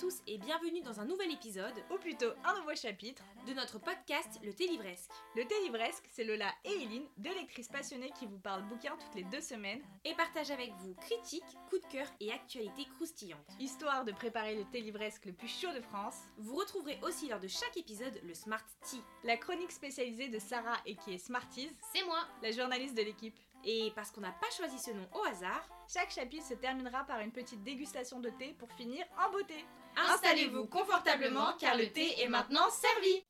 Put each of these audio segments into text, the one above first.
tous et bienvenue dans un nouvel épisode ou plutôt un nouveau chapitre. de notre podcast Le Thé Livresque. Le thé livresque, c'est Lola et Eileen, deux lectrices passionnées qui vous parlent bouquins toutes les deux semaines, Et partage avec vous critiques, coups de cœur et actualités croustillantes. histoire de préparer le thé livresque le plus chaud de France. Vous retrouverez aussi lors de chaque épisode le Smart Tea. La chronique spécialisée de Sarah et qui est Smarties, C'est moi la journaliste de l'équipe. Et parce qu'on n'a pas choisi ce nom au hasard, Chaque chapitre se terminera par une petite dégustation de thé pour finir en beauté. Installez-vous confortablement car le thé est maintenant servi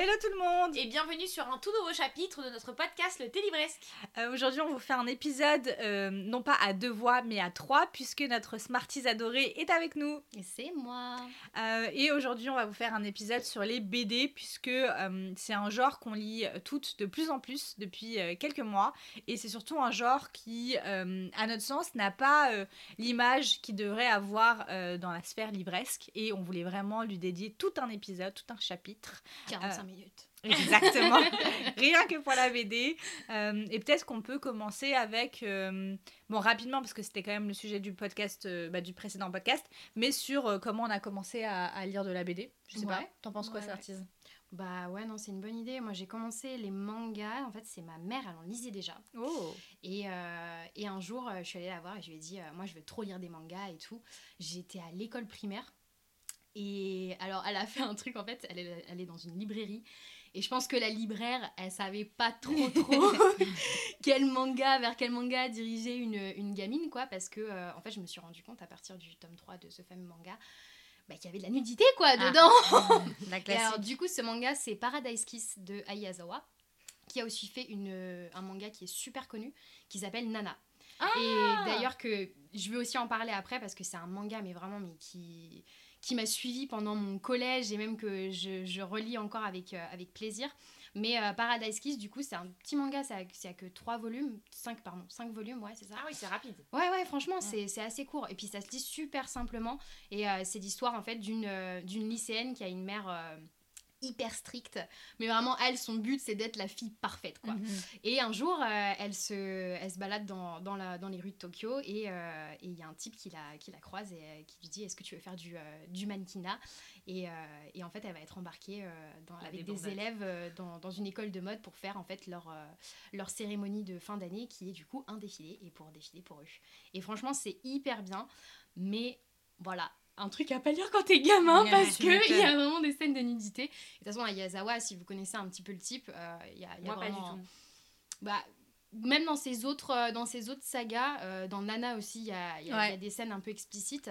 Hello tout le monde Et bienvenue sur un tout nouveau chapitre de notre podcast Le Thé Livresque. Euh, Aujourd'hui, on vous fait un épisode euh, non pas à deux voix mais à trois puisque notre Smarties adorée est avec nous. Et c'est moi. Euh, et aujourd'hui, on va vous faire un épisode sur les BD, puisque euh, c'est un genre qu'on lit toutes de plus en plus depuis quelques mois. Et c'est surtout un genre qui, à notre sens, n'a pas l'image qu'il devrait avoir dans la sphère livresque. Et on voulait vraiment lui dédier tout un épisode, tout un chapitre. 45 Euh, minutes. Exactement. Rien que pour la BD. Euh, et peut-être qu'on peut commencer avec, euh, bon rapidement parce que c'était quand même le sujet du podcast, euh, bah, du précédent podcast, mais sur comment on a commencé à, à lire de la BD. Je sais pas. T'en penses quoi, Ouais, Sartise Bah ouais, non, c'est une bonne idée. Moi, j'ai commencé les mangas. En fait, c'est ma mère, elle en lisait déjà. Oh. Et, euh, et un jour, je suis allée la voir et je lui ai dit, euh, moi, je veux trop lire des mangas et tout. J'étais à l'école primaire. Et alors, elle a fait un truc, en fait, elle est, elle est dans une librairie. Et je pense que la libraire, elle savait pas trop, trop quel manga, vers quel manga diriger une, une gamine, quoi. Parce que, euh, en fait, je me suis rendu compte à partir du tome 3 de ce fameux manga bah, qu'il y avait de la nudité, quoi, Ah. dedans. La Et classique. alors, du coup, ce manga, c'est Paradise Kiss de Ayazawa, qui a aussi fait une, un manga qui est super connu, qui s'appelle Nana. Ah Et d'ailleurs, que je vais aussi en parler après, parce que c'est un manga, mais vraiment, mais qui, qui m'a suivi pendant mon collège et même que je, je relis encore avec, euh, avec plaisir. Mais euh, Paradise Kiss, du coup, c'est un petit manga, ça a, ça a que 3 volumes, 5, pardon, 5 volumes, ouais, c'est ça. Ah oui, c'est rapide. Ouais, ouais, franchement, c'est c'est assez court. Et puis ça se lit super simplement. Et euh, c'est l'histoire en fait d'une lycéenne qui a une mère hyper stricte. Mais vraiment, elle, son but, c'est d'être la fille parfaite, quoi. Mhm. Et un jour, euh, elle, se, elle se balade dans, dans, la, dans les rues de Tokyo et euh, et il y a un type qui la, qui la croise et euh, qui lui dit Est-ce que tu veux faire du, euh, du mannequinat? Et, et en fait, elle va être embarquée dans- avec des débandade. élèves dans, dans une école de mode pour faire en fait leur, leur cérémonie de fin d'année qui est du coup un défilé et pour défiler pour eux. Et franchement, c'est hyper bien, mais voilà. Un truc à pas lire quand t'es gamin Ouais, parce que il y a vraiment des scènes de nudité. Et De toute façon, à Yazawa, si vous connaissez un petit peu le type, euh, il y a, il y a Moi, pas du vraiment- tout. bah, même dans ces autres, euh, dans ces autres sagas, euh, dans Nana aussi, il y a, Ouais. y des scènes un peu explicites.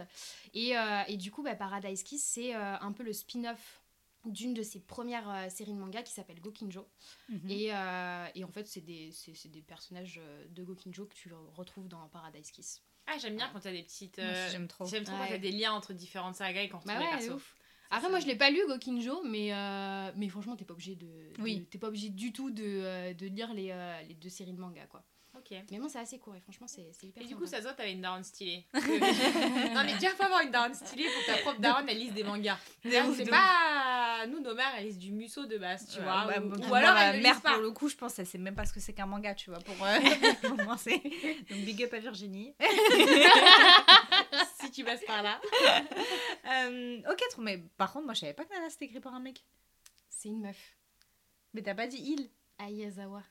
Et, euh, et du coup, bah, Paradise Kiss, c'est euh, un peu le spin-off d'une de ses premières séries de manga qui s'appelle Gokinjo. Mhm. Et, et en fait, c'est des, des personnages de Gokinjo que tu retrouves dans Paradise Kiss. Ah, j'aime bien quand t'as des petites. Euh, j'aime trop. J'aime trop quand t'as des liens entre différentes sagas et quand Bah les ouais, ouf. Après, moi, je l'ai pas lu, Gokinjo, mais, euh, mais franchement, t'es pas obligé de, Oui. t'es pas obligé du tout de, euh, de lire les, les deux séries de manga, quoi. Ok. Mais bon, c'est assez court et franchement, c'est, hyper Et du sympa. coup, ça se voit, t'avais une daronne stylée. Non, mais déjà, faut avoir une daronne stylée pour que ta propre daronne, elle lise des mangas. C'est pas. Nous, nos mères, elles lisent du musso de base, tu Ouais, vois. bah, ou, bah, ou alors, ma mère, lisent pas. pour le coup, je pense, elle sait même pas ce que c'est qu'un manga, tu vois, pour, euh, commencer. Donc, big up à Virginie. si tu passes par là. Euh, ok, trop, mais par contre, moi, je savais pas que Nana c'était écrit par un mec. C'est une meuf. Mais t'as pas dit il. Ayazawa.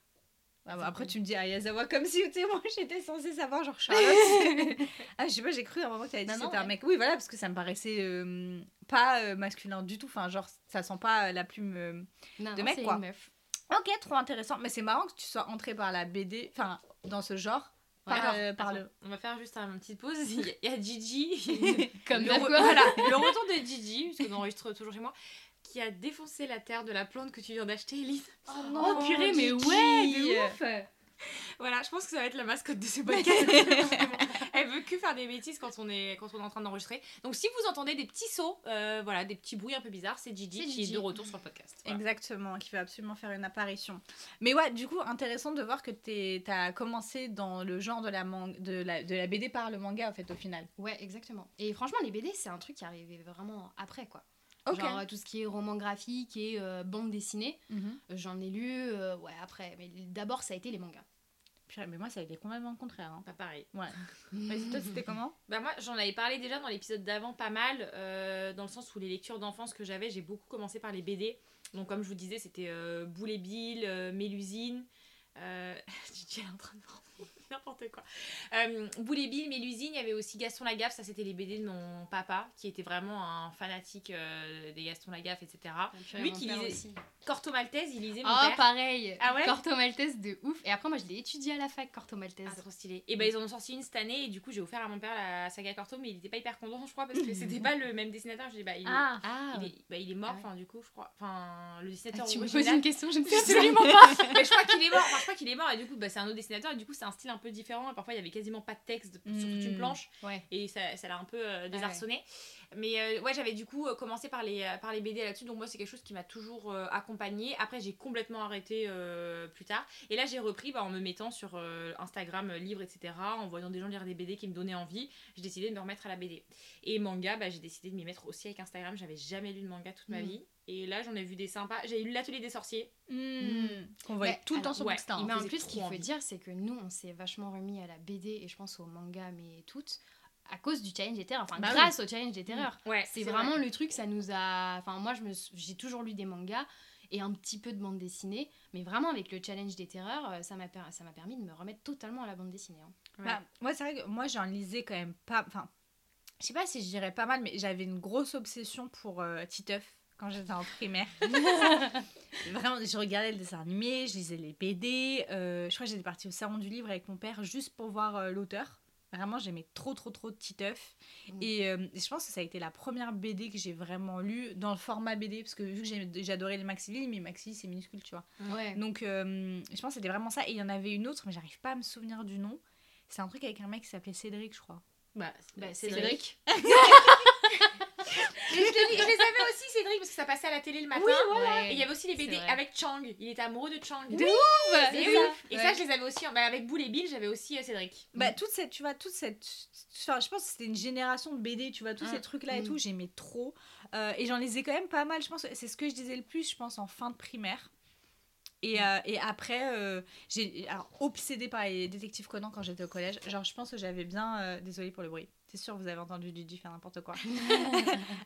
Ah, bah, après, cool. tu me dis Ayazawa comme si, tu sais, moi, j'étais censée savoir, genre Charlotte. ah, je sais pas, j'ai cru à un moment que t'avais dit Non, que non, c'était un mec. Oui, voilà, parce que ça me paraissait euh, pas euh, masculin du tout. Enfin, genre, ça sent pas euh, la plume. euh. Non, De mec, quoi. une meuf. Ok, trop intéressant. Mais c'est marrant que tu sois entrée par la BD, enfin, dans ce genre. Par, Alors, par attends, le. On va faire juste une petite pause. Il y a- Gigi. Comme le, re- voilà, le retour de Gigi, parce qu'on enregistre toujours chez moi, qui a défoncé la terre de la plante que tu viens d'acheter, Elise. Oh purée, mais Gigi. ouais, de ouf Voilà, je pense que ça va être la mascotte de ce podcast. Elle veut que faire des bêtises quand on est, quand on est en train d'enregistrer. Donc si vous entendez des petits sauts, euh, voilà, des petits bruits un peu bizarres, c'est Gigi C'est qui est Gigi. de retour sur le podcast. Voilà. Exactement, qui va absolument faire une apparition. Mais ouais, du coup, intéressant de voir que tu as commencé dans le genre de la, de, la, de la BD par le manga, en fait, au final. Ouais, exactement. Et franchement, les BD, c'est un truc qui arrivait vraiment après, quoi. Ok. Genre euh, tout ce qui est roman graphique et euh, bande dessinée, Mhm. euh, j'en ai lu, euh, ouais, après. Mais d'abord, ça a été les mangas. Purée, mais moi, ça a été complètement le contraire. Hein. Pas pareil. Ouais. Vas-y, toi, c'était comment? Bah moi j'en avais parlé déjà dans l'épisode d'avant pas mal, euh, dans le sens où les lectures d'enfance que j'avais, j'ai beaucoup commencé par les BD. Donc comme je vous disais, c'était euh, Boule et Bill, euh, Mélusine. Euh... Elle est en train de prendre n'importe quoi. Euh, Boule et Bill, Mélusine, il y avait aussi Gaston Lagaffe, ça c'était les BD de mon papa, qui était vraiment un fanatique euh, des Gaston Lagaffe, etc. Lui qui lisait- aussi. Corto Maltese, il lisait mon Ah, père. pareil Ah ouais Corto Maltese de ouf. Et après, moi, je l'ai étudié à la fac, Corto Maltese. Ah, trop stylé. Et ben ils en ont sorti une cette année et du coup j'ai offert à mon père la saga Corto mais il était pas hyper content je crois parce que c'était pas le même dessinateur. Je dis bah il Ah, Ah, il est, bah, il est mort Ah ouais. enfin du coup je crois. Enfin le Ah, dessinateur tu me poses une question, je ne sais absolument absolument pas. mais je crois qu'il est mort. Enfin, je crois qu'il est mort et du coup bah, c'est un autre dessinateur et du coup c'est un style un peu différent et parfois il y avait quasiment pas de texte sur toute une Hmm. planche Ouais. et ça ça l'a un peu euh, ouais. désarçonné. Mais euh, ouais j'avais du coup euh, commencé par les, par les BD là-dessus donc moi c'est quelque chose qui m'a toujours accompagnée. Après j'ai complètement arrêté plus tard et là j'ai repris bah, en me mettant sur Instagram livres etc. en voyant des gens lire des BD qui me donnaient envie. J'ai décidé de me remettre à la BD. Et manga bah, j'ai décidé de m'y mettre aussi avec Instagram. J'avais jamais lu de manga toute ma Mm. vie et là j'en ai vu des sympas. J'ai lu l'atelier des sorciers. Hmm. Qu'on voyait tout le temps sur ouais, Bookstar. il mais en plus, ce qu'il faut envie. dire, c'est que nous, on s'est vachement remis à la BD et je pense au manga, mais toutes, à cause du challenge des terreurs. Enfin, Bah oui. grâce au challenge des terreurs. Ouais, C'est vraiment le truc, ça nous a. Enfin, moi, je me j'ai toujours lu des mangas et un petit peu de bande dessinée, mais vraiment avec le challenge des terreurs, euh, ça m'a per- ça m'a permis de me remettre totalement à la bande dessinée. hein. Bah, moi, c'est vrai que moi, j'en lisais quand même pas. Enfin, je sais pas si je dirais pas mal, mais j'avais une grosse obsession pour euh, Titeuf quand j'étais en primaire. Vraiment, je regardais le dessin animé, je lisais les BD. euh, je crois que j'étais partie au salon du livre avec mon père juste pour voir euh, l'auteur. Vraiment, j'aimais trop, trop, trop Titeuf. Mm. Et, euh, et je pense que ça a été la première BD que j'ai vraiment lue dans le format BD, parce que vu que j'adorais les maxi mais maxi c'est minuscule, tu vois. Ouais. Donc, euh, je pense que c'était vraiment ça. Et il y en avait une autre, mais j'arrive pas à me souvenir du nom. C'est un truc avec un mec qui s'appelait Cédric, je crois. Bah, Bah, Cédric. Cédric. Je, les, je les avais aussi, Cédric, parce que ça passait à la télé le matin. Ouais. Et il y avait aussi les BD avec Chang. Il était amoureux de Chang. De Et ouf oui, c'est ça. Et Ouais. ça, je les avais aussi. Bah, avec Boule et Bill, j'avais aussi euh, Cédric. Bah, toute cette, tu vois, toute cette. Enfin, je pense que c'était une génération de BD, tu vois, tous Mm. ces trucs-là et Mm. tout, j'aimais trop. Euh, et j'en lisais quand même pas mal, je pense c'est ce que je disais le plus, je pense, en fin de primaire. Et, euh, et après, euh, j'ai. Alors, obsédée par les détectives Conan quand j'étais au collège. Genre, je pense que j'avais bien. euh, Désolée pour le bruit. C'est sûr, vous avez entendu Didi faire n'importe quoi.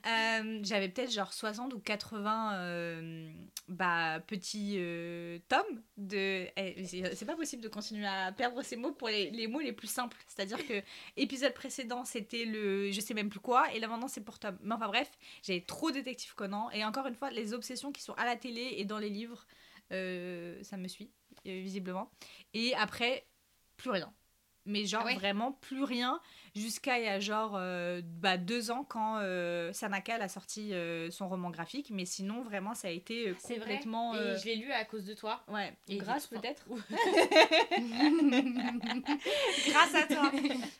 Euh, j'avais peut-être genre 60 ou 80 euh, bah, petits euh, tomes de. eh, c'est pas possible de continuer à perdre ces mots pour les, les mots les plus simples. C'est-à-dire que épisode précédent c'était le je sais même plus quoi et là maintenant c'est pour tome. Mais enfin bref, j'avais trop Détective Conan et encore une fois, les obsessions qui sont à la télé et dans les livres, euh, ça me suit euh, visiblement. Et après, plus rien. Mais genre Ah ouais vraiment plus rien jusqu'à il y a genre euh, bah, deux ans quand euh, Sanakal a sorti euh, son roman graphique. Mais sinon, vraiment, ça a été C'est vrai. complètement. Et je l'ai lu à cause de toi. Ouais, Et grâce peut-être. grâce à toi.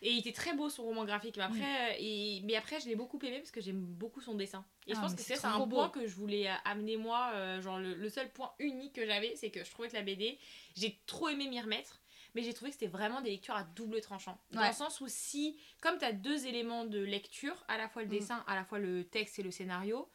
Et il était très beau son roman graphique. Mais après, et... mais après je l'ai beaucoup aimé parce que j'aime beaucoup son dessin. Et je Ah, pense que c'est un beau. point que je voulais amener moi. genre le, le seul point unique que j'avais, c'est que je trouvais que la BD, j'ai trop aimé m'y remettre. Mais j'ai trouvé que c'était vraiment des lectures à double tranchant. Dans Ouais. le sens où si, comme tu as deux éléments de lecture, à la fois le Mm. dessin, à la fois le texte et le scénario,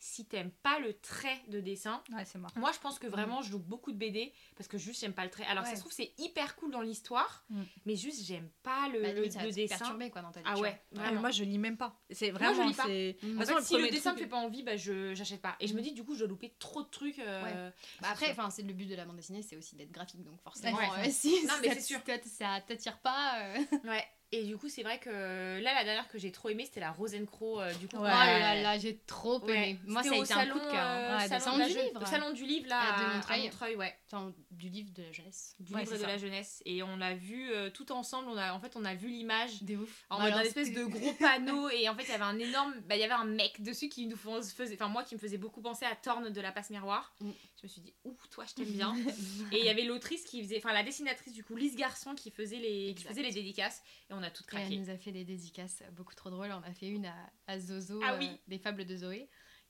si t'aimes pas le trait de dessin, Ouais, moi, je pense que vraiment, je loupe beaucoup de BD parce que juste, j'aime pas le trait. Alors, ça Ouais. se trouve, c'est hyper cool dans l'histoire, Mm. mais juste, j'aime pas le, Bah, le- ça dessin. perturber, quoi, dans ta Ah ouais, vraiment. moi, je lis même pas. C'est Moi, vraiment. je lis pas. Mm. En fait, façon, si le dessin me truc- fait pas envie, bah, je j'achète pas. Et je me Mm. dis, du coup, je dois louper trop de trucs. euh, Bah après, c'est enfin, c'est le but de la bande dessinée, c'est aussi d'être graphique, donc forcément, Ouais, euh, ouais. si Non, mais ça c'est sûr. ça t'attire pas. euh, Ouais. Et du coup, c'est vrai que là, la dernière que j'ai trop aimée, c'était la Rosencrow. euh, du coup, Ouais. Oh là là, j'ai trop Ouais. aimé. Moi, ça C'était a au été salon, un coup de cœur. hein. euh, Ouais, salon, salon de du livre. salon du livre, là, de à- à Montreuil. Ouais. Enfin, du livre de la jeunesse. Du Ouais, livre de ça. la jeunesse. Et on l'a vu euh, tout ensemble. On a, en fait, on a vu l'image. Des ouf. En Bah mode un espèce de gros panneau et en fait il y avait un énorme bah il y avait un mec dessus qui nous fais- faisait enfin moi qui me faisait beaucoup penser à Thorne de la passe miroir Mm. je me suis dit ouh toi je t'aime bien et il y avait l'autrice qui faisait enfin la dessinatrice du coup Lise Garçon qui faisait les qui faisait les dédicaces et on a toutes Et elle nous a fait des dédicaces beaucoup trop drôles. On a fait une à, à Zozo, Ah euh, oui. des fables de Zoé.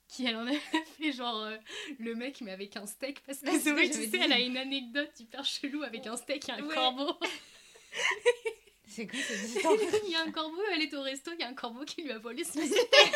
Qui elle en a fait genre euh, le mec mais avec un steak parce que Zoé tu sais dit. elle a une anecdote hyper chelou avec un steak et un Ouais. corbeau. C'est quoi cette histoire? Il y a un corbeau, elle est au resto, il y a un corbeau qui lui a volé son steak.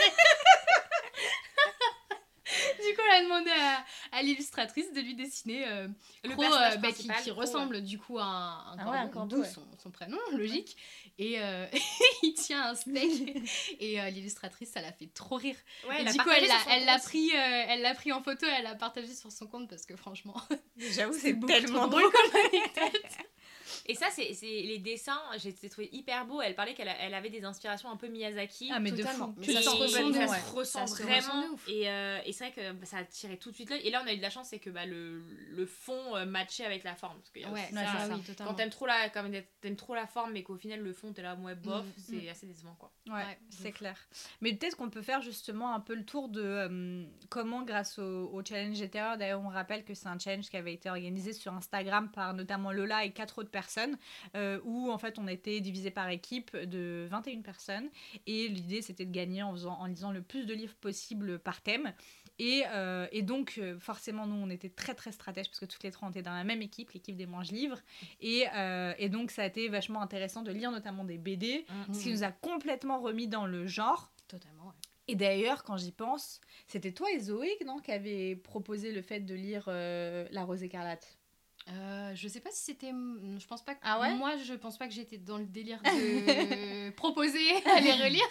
Du coup, elle a demandé à, à l'illustratrice de lui dessiner euh, Le Croc, personnage euh, bah, qui, ressemble du coup à un, un Ah ouais, d'où ouais. son, son prénom, logique. Et euh, il tient un steak et euh, l'illustratrice, ça l'a fait trop rire. Ouais, et du coup, elle l'a, elle pris, euh, elle l'a pris en photo, et elle l'a partagé sur son compte parce que franchement, J'avoue, c'est tellement drôle. drôle comme anecdote. Et ça, c'est c'est les dessins, j'ai trouvé hyper beau. Elle parlait qu'elle elle avait des inspirations un peu Miyazaki. Ah, mais de Totalement. fou. Mais ça se ressent Ça se vraiment. ressent de. Et, euh, et c'est vrai que bah, ça a tiré tout de suite l'œil. Et là, on a eu de la chance, c'est que bah, le, le fond euh, matchait avec la forme. Parce que y a Ouais, ça, c'est ça. oui, totalement. Quand t'aimes trop, la, quand t'aimes trop la forme, mais qu'au final le fond t'es là, ouais, bof, Mm, c'est assez décevant quoi. Ouais, Ouais, c'est de clair. Mais peut-être qu'on peut faire justement un peu le tour de euh, comment, grâce au, au challenge GTA, d'ailleurs on rappelle que c'est un challenge qui avait été organisé sur Instagram par notamment Lola et quatre autres personnes, euh, où en fait on était divisé par équipe de 21 personnes, et l'idée c'était de gagner en, faisant, en lisant le plus de livres possible par thème. Et, euh, et donc, euh, forcément, nous, on était très très stratèges parce que toutes les trois, on était dans la même équipe, l'équipe des manches livres. Et, euh, et donc, ça a été vachement intéressant de lire notamment des BD, Mm. ce qui nous a complètement remis dans le genre. Totalement, ouais. Et d'ailleurs, quand j'y pense, c'était toi et Zoé non, qui avez proposé le fait de lire euh, La Rose écarlate? Euh, je sais pas si c'était. Je pense pas que. Ah ouais? Moi, je pense pas que j'étais dans le délire de proposer à les relire.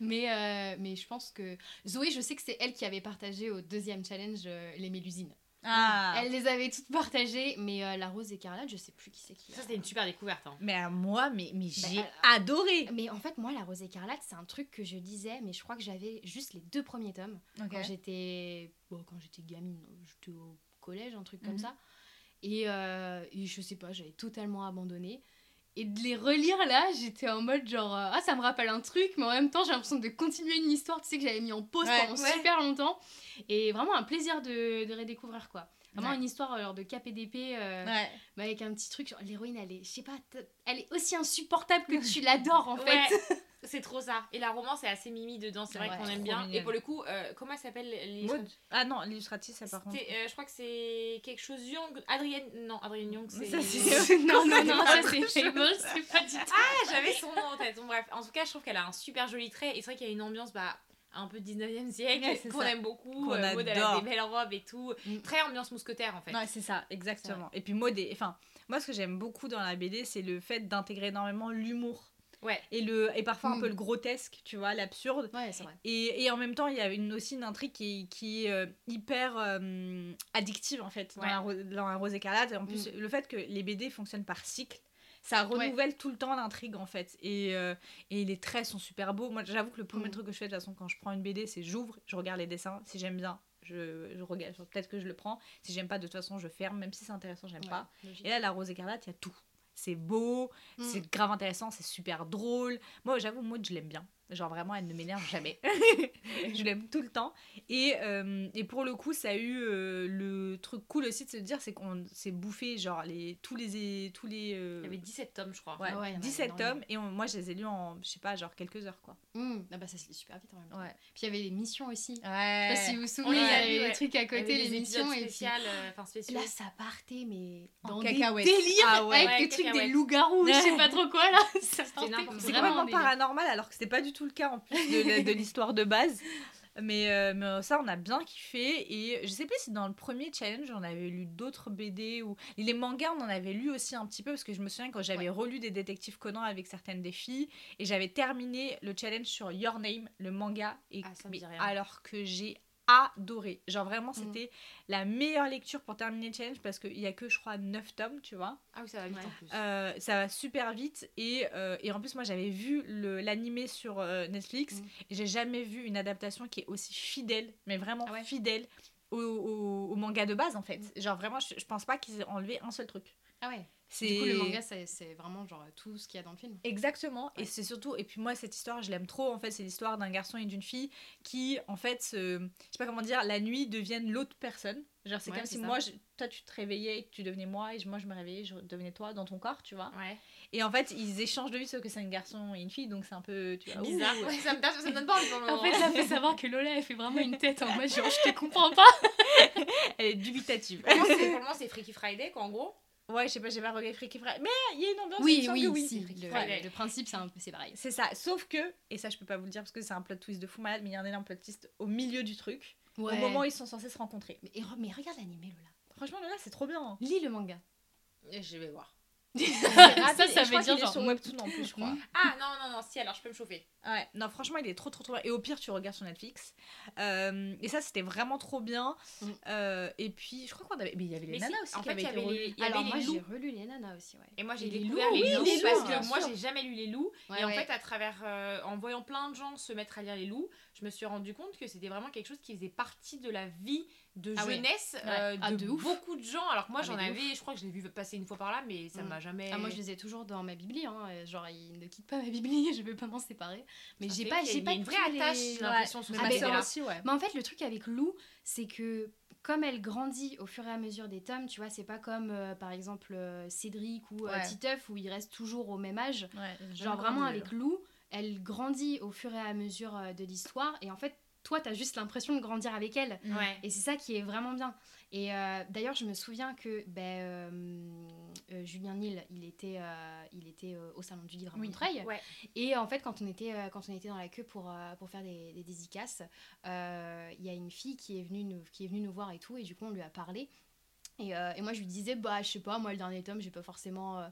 Mais, euh, mais je pense que. Zoé, je sais que c'est elle qui avait partagé au deuxième challenge euh, les Mélusines. Ah Elle les avait toutes partagées, mais euh, la rose écarlate, je sais plus qui c'est qui. Ça c'était une super découverte. Hein. Mais à moi, mais, mais j'ai Bah, adoré Mais en fait, moi, la rose écarlate, c'est un truc que je disais, mais je crois que j'avais juste les deux premiers tomes. Quand j'étais bon, quand j'étais gamine j'étais au collège un truc comme Mhm. ça et, euh, et je sais pas j'avais totalement abandonné. Et de les relire là j'étais en mode genre euh, ah ça me rappelle un truc mais en même temps j'ai l'impression de continuer une histoire tu sais que j'avais mis en pause Ouais, pendant ouais. super longtemps. Et vraiment un plaisir de, de redécouvrir quoi. Vraiment Ouais. une histoire alors de cap et d'épée euh, mais avec un petit truc genre l'héroïne elle est je sais pas elle est aussi insupportable que tu l'adores en fait. Ouais, c'est trop ça. Et la romance est assez mimi dedans, c'est vrai Ouais, qu'on aime bien. mignonne. Et pour le coup, euh, comment elle s'appelle l'illustratrice Ah non, l'illustratrice, ça par contre. Euh, je crois que c'est quelque chose Young. Adrienne. Non, Adrienne Young, c'est. Non non non ça c'est c'est pas du tout Ah, j'avais son nom en tête. Bon, bref, en tout cas, je trouve qu'elle a un super joli trait. Et c'est vrai qu'il y a une ambiance bah, un peu 19e siècle Ouais, qu'on aime beaucoup. Qu'on Euh, Maud, elle a adore. des belles robes et tout. Mm. Très ambiance mousquetaire en fait. Ouais, c'est ça, exactement. Et puis Maud, est- enfin, moi ce que j'aime beaucoup dans la BD, c'est le fait d'intégrer énormément l'humour. Ouais. Et, le, et parfois un Mm. peu le grotesque, tu vois, l'absurde. ouais c'est vrai Et, et en même temps, il y a une, aussi une intrigue qui, qui est euh, hyper euh, addictive en fait dans, Ouais. la, dans la Rose écarlate. Et en plus, le fait que les BD fonctionnent par cycle, ça renouvelle tout le temps l'intrigue en fait. Et, euh, et les traits sont super beaux. Moi, j'avoue que le premier Mm. truc que je fais de toute façon quand je prends une BD, c'est j'ouvre, je regarde les dessins. Si j'aime bien, je, je regarde. Peut-être que je le prends. Si j'aime pas, de toute façon, je ferme. Même si c'est intéressant, j'aime pas. Ouais, logique. Et là, la Rose écarlate, il y a tout. C'est beau, Mm. c'est grave intéressant, c'est super drôle. Moi, j'avoue, Maud, je l'aime bien. Genre, vraiment, elle ne m'énerve jamais. je l'aime tout le temps. Et, euh, et pour le coup, ça a eu euh, le truc cool aussi de se dire, c'est qu'on s'est bouffé, genre, les, tous les. Tous les euh, Il y avait 17 tomes, je crois. ouais, Ah ouais, il y en avait 17 énormément. tomes. Et on- moi, je les ai lus en, je sais pas, genre quelques heures, quoi. Mmh. Ah bah ça se lit super vite en même temps. Ouais. Puis il y avait les missions aussi. Je Ouais. sais pas si vous vous souvenez, les il y avait les trucs à côté, les missions épisodes et puis spéciales, enfin spéciaux. là ça partait mais En des cacahuètes. délires Ah ouais. avec des trucs des loups-garous, je sais pas trop quoi là. Vraiment complètement en délire. paranormal alors que c'était pas du tout le cas en plus de, l'histoire de base. Mais, euh, mais ça, on a bien kiffé. Et je sais plus si dans le premier challenge, on avait lu d'autres BD ou. Les mangas, on en avait lu aussi un petit peu parce que je me souviens quand j'avais relu des détectives Conan avec certaines des filles et j'avais terminé le challenge sur Your Name, le manga. Et Ah, ça me mais dit rien. alors que j'ai adoré. Genre vraiment, Mhm. c'était la meilleure lecture pour terminer le challenge parce qu'il y a que, je crois, 9 tomes, tu vois. Ah oui, ça va vite Ouais. en plus. Euh, ça va super vite et, euh, et en plus moi j'avais vu le- l'animé sur euh, Netflix Mm. et j'ai jamais vu une adaptation qui est aussi fidèle mais vraiment Ah ouais. fidèle au, au- au manga de base en fait Mm. genre vraiment je, je pense pas qu'ils aient enlevé un seul truc Ah ouais. c'est Du coup le manga c'est vraiment genre tout ce qu'il y a dans le film. Exactement, et c'est surtout, et puis moi cette histoire je l'aime trop en fait, c'est l'histoire d'un garçon et d'une fille qui en fait, se- je sais pas comment dire, la nuit deviennent l'autre personne. Genre c'est Ouais, comme c'est si ça. moi, je- toi tu te réveillais et que tu devenais moi, et moi je me réveillais, je devenais toi dans ton corps, tu vois. Ouais. Et en fait, ils échangent de vie, sauf que c'est un garçon et une fille, donc c'est un peu. Tu vois, Bizarre. ouh. Ouais, ça, me, ça me donne pas envie pour le En fait, ça fait savoir que Lola, elle fait vraiment une tête en mode genre, je te comprends pas. Elle est dubitative. Pour moi, c'est- pour le moment, c'est Freaky Friday, quoi, en gros. Ouais, je sais pas, j'ai pas regardé Freaky Friday. Mais il y a une ambiance, Oui, oui, que oui. si. Le, principe, c'est un peu c'est pareil. C'est ça, sauf que, et ça je peux pas vous le dire parce que c'est un plot twist de fou malade, mais il y a un énorme plot twist au milieu du truc, au moment où ils sont censés se rencontrer. mais, mais regarde l'animé, Lola. Franchement, là, c'est trop bien. Lis le manga. Et Je vais voir. Ah, ça, ça veut dire genre. sur Webtoon en plus, je crois. Ah non, non, non, si, alors je peux me chauffer. Ouais, non, franchement, il est trop, trop, trop bien. Et au pire, tu regardes sur Netflix. Euh, et ça, c'était vraiment trop bien. Mm. Euh, et puis, je crois qu'on avait. Mais il y avait les Mais nanas si, aussi en qui fait, avaient il y avait relus. les, il y Alors moi, j'ai loups. relu les nanas aussi, ouais. Et moi, j'ai les découvert loups, les oui, loups les loups, parce que moi, j'ai jamais lu les loups. Ouais, et en ouais. fait, à travers, euh, en voyant plein de gens se mettre à lire les loups, je me suis rendu compte que c'était vraiment quelque chose qui faisait partie de la vie de Ah ouais. jeunesse euh, Ah, de, beaucoup de gens. Alors que moi, Ah, j'en avais, je crois que je l'ai vu passer une fois par là, mais ça Mm. m'a jamais. Ah, moi, je les ai toujours dans ma bibli. Hein. et Genre, ils ne quittent pas ma bibli, je veux pas m'en séparer. Mais j'ai pas, j'ai pas une vraie les- attache, l'impression, Mais aussi, ouais. Mais en fait, le truc avec Lou, c'est que comme elle grandit au fur et à mesure des tomes, tu vois, c'est pas comme euh, par exemple euh, Cédric ou euh, Ouais. Titeuf où ils restent toujours au même âge. Ouais, Genre vraiment avec Lou, elle grandit au fur et à mesure euh, de l'histoire et en fait, toi, t'as juste l'impression de grandir avec elle. Ouais. Et c'est ça qui est vraiment bien. Et euh, d'ailleurs, je me souviens que ben, euh, euh, Julien Nil, il était, il était au Salon du Livre à Oui. Montreuil. Ouais. Et en fait, quand on était, quand on était dans la queue pour, pour faire des, des dédicaces, il y a une fille qui est, venue nous, qui est venue nous voir et tout. Et du coup, on lui a parlé. Et, et moi, je lui disais, bah, je sais pas, moi, le dernier tome, j'ai pas forcément.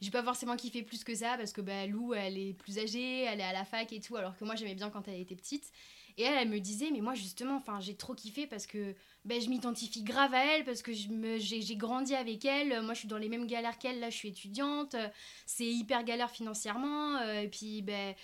j'ai pas forcément kiffé plus que ça parce que bah, Lou, elle est plus âgée, elle est à la fac et tout, alors que moi, j'aimais bien quand elle était petite. Et elle, elle me disait, mais moi, justement, enfin, j'ai trop kiffé parce que ben, je m'identifie grave à elle, parce que j'ai grandi avec elle. Moi, je suis dans les mêmes galères qu'elle. Là, je suis étudiante. C'est hyper galère financièrement. euh, et puis, ben,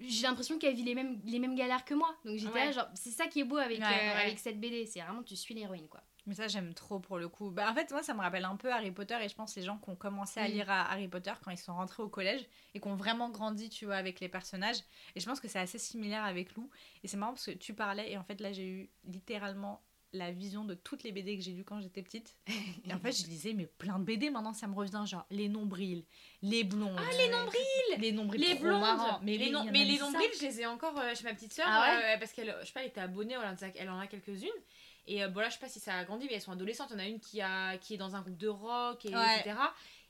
j'ai l'impression qu'elle vit les mêmes, les mêmes galères que moi. Donc, j'étais Ouais. genre, c'est ça qui est beau avec, Ouais, euh, ouais. avec cette BD. C'est vraiment, tu suis l'héroïne, quoi. Mais ça, j'aime trop pour le coup. Bah, en fait, moi, ça me rappelle un peu Harry Potter et je pense les gens qui ont commencé à Mm. lire à Harry Potter quand ils sont rentrés au collège et qui ont vraiment grandi, tu vois, avec les personnages. Et je pense que c'est assez similaire avec Lou. Et c'est marrant parce que tu parlais et en fait, là, j'ai eu littéralement la vision de toutes les BD que j'ai lues quand j'étais petite. Et en fait, je lisais mais plein de BD. Maintenant, ça me revient genre les nombrils, les blondes. Ah, les nombrils Les nombrils Les blondes, marrants. mais les, mais nombrils, je les ai encore euh, chez ma petite sœur Ah ouais euh, parce qu'elle, je sais pas, elle était abonnée, elle en a, elle en a quelques-unes. Et euh, bon là, je sais pas si ça a grandi, mais elles sont adolescentes. Il y en a une qui a, qui est dans un groupe de rock, et, Ouais. etc.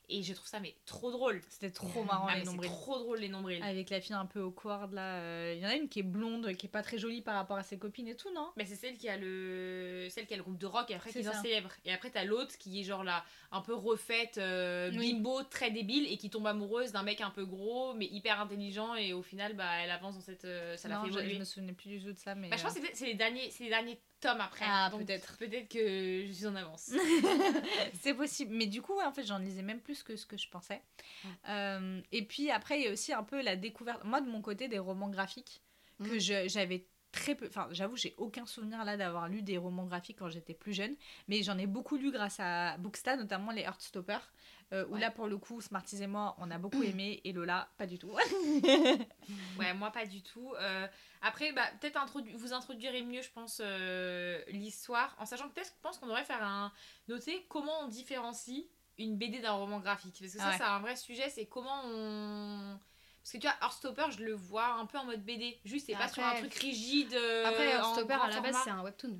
Et je trouve ça mais trop drôle. C'était trop marrant, Ah, les nombrils. trop drôle les nombrils. Avec la fille un peu awkward là. euh, Il y en a une qui est blonde, qui est pas très jolie par rapport à ses copines et tout, non? Mais c'est celle qui a le celle qui a le groupe de rock et après qui ça. célèbre. Et après t'as l'autre qui est genre là un peu refaite euh, Oui. bimbo très débile et qui tombe amoureuse d'un mec un peu gros mais hyper intelligent et au final bah elle avance dans cette euh, ça la Non, fait je, évoluer. je me souvenais plus du tout de ça, mais. Bah, je pense euh, que c'est- c'est les derniers c'est les derniers tomes après. Ah, peut-être. Peut-être que je suis en avance. c'est possible. Mais du coup, en fait, j'en lisais même plus que ce que je pensais. Ouais. Euh, et puis après, il y a aussi un peu la découverte. Moi, de mon côté, des romans graphiques que Mhm. je- j'avais très peu. Enfin, j'avoue, j'ai aucun souvenir là d'avoir lu des romans graphiques quand j'étais plus jeune. Mais j'en ai beaucoup lu grâce à Booksta, notamment les Heartstoppers. Euh, où Ouais. là, pour le coup, Smarties et moi, on a beaucoup aimé. Et Lola, pas du tout. Ouais, moi pas du tout. Euh, après, bah, peut-être introdu- vous introduirez mieux, je pense, euh, l'histoire, en sachant que peut-être je pense qu'on devrait faire un. noter comment on différencie une BD d'un roman graphique. Parce que ça, Ouais. c'est un vrai sujet, c'est comment on. Parce que tu vois, Heartstopper, je le vois un peu en mode BD. Juste, c'est pas sur un truc rigide. euh, Après, en Stopper, grand à la base, c'est un webtoon.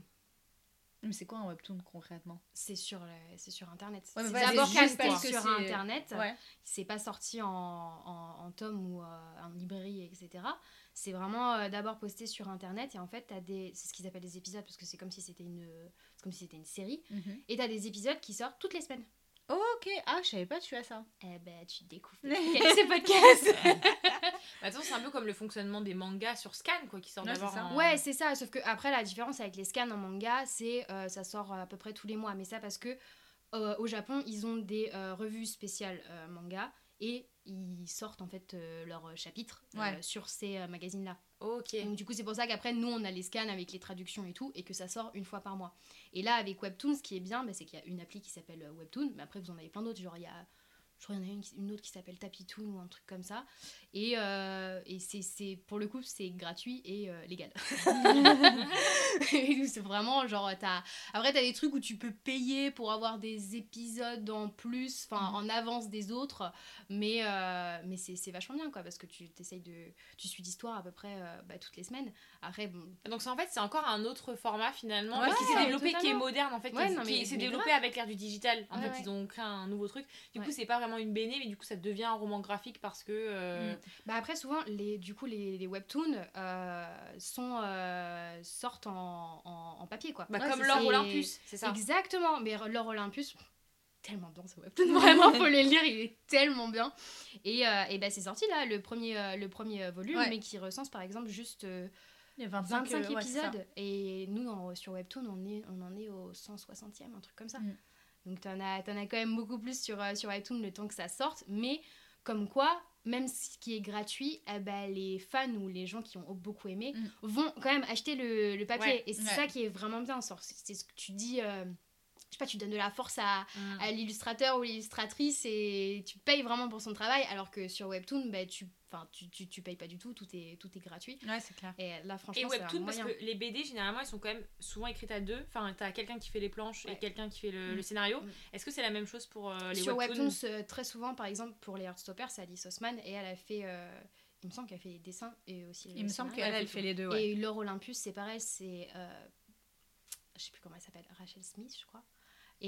Mais c'est quoi un webtoon concrètement? C'est sur, le- c'est sur Internet. Ouais, c'est d'abord casté sur c'est- Internet. Ouais. c'est pas sorti en, en, en tome ou euh, en librairie, etc. C'est vraiment euh, d'abord posté sur internet et en fait, des, c'est ce qu'ils appellent des épisodes parce que c'est comme si c'était une, c'est comme si c'était une série. Mhm. Et t'as des épisodes qui sortent toutes les semaines. Ok, ah, je savais pas, tu as ça. Eh ben, tu découvres. Quel est ce podcast de toute façon, c'est un peu comme le fonctionnement des mangas sur Scan, quoi, qui sortent Ouais, d'abord c'est ça. en- Ouais, c'est ça. Sauf que après, la différence avec les scans en manga, c'est euh, ça sort à peu près tous les mois. Mais ça parce que euh, au Japon, ils ont des euh, revues spéciales euh, manga et ils sortent en fait euh, leurs chapitres euh, Ouais. sur ces euh, magazines-là. Ok. Donc du coup, c'est pour ça qu'après, nous, on a les scans avec les traductions et tout, et que ça sort une fois par mois. Et là, avec Webtoon, ce qui est bien, bah, c'est qu'il y a une appli qui s'appelle euh, Webtoon, mais après, vous en avez plein d'autres. Genre, il y a je crois qu'il y en a une, une autre qui s'appelle Tapitoon ou un truc comme ça. Et, euh, et c'est, pour le coup, c'est gratuit et euh, légal. C'est vraiment genre, t'as... après, t'as des trucs où tu peux payer pour avoir des épisodes en plus, enfin Mhm. en avance des autres, mais, euh, mais c'est, vachement bien quoi, parce que tu t'essayes de. Tu suis d'histoire à peu près bah, toutes les semaines. Après, bon, Donc en fait c'est encore un autre format finalement Ouais, qui s'est développé qui est moderne en fait qui Ouais, s'est développé avec l'ère du digital en Ouais, fait ils ont créé un nouveau truc du coup c'est pas vraiment une BD mais du coup ça devient un roman graphique parce que euh, Mm. Bah après souvent les du coup les, les webtoons euh, sont euh, sortent en, en, en papier quoi. bah, Ouais, comme l'or. Olympus c'est ça Exactement, mais l'or Olympus tellement bien ce webtoon vraiment faut le lire, il est tellement bien. Et, euh, et bah c'est sorti là le premier euh, le premier volume Ouais. mais qui recense par exemple juste euh, Il y a 25, 25 euh, ouais, c'est ça. épisodes et nous en- sur webtoon on est on en est au 160e un truc comme ça. Mm. Donc t'en as, t'en as quand même beaucoup plus sur, euh, sur iTunes le temps que ça sorte, mais comme quoi, même ce qui est gratuit, eh ben, les fans ou les gens qui ont beaucoup aimé Mm. vont quand même acheter le, le papier. Ouais, et c'est ouais. ça qui est vraiment bien. C'est ce que tu dis, euh, je sais pas, tu donnes de la force à, Mm. à l'illustrateur ou l'illustratrice et tu payes vraiment pour son travail, alors que sur Webtoon, ben, tu, tu, tu, tu payes pas du tout, tout est, tout est gratuit. Ouais, c'est clair. Et là, franchement, Et c'est un Webtoon, parce moyen. que les BD, généralement, elles sont quand même souvent écrites à deux. Enfin, t'as quelqu'un qui fait les planches et quelqu'un qui fait le, Mm. le scénario. Mm. Est-ce que c'est la même chose pour euh, les Sur Webtoons Webtoons, euh, très souvent, par exemple, pour les Heartstoppers, c'est Alice Osman et elle a fait. euh, il me semble qu'elle a fait les dessins et aussi les Il me semble qu'elle, elle fait les deux, ouais. Et Laure Olympus, c'est pareil, c'est. euh, je sais plus comment elle s'appelle, Rachel Smith, je crois.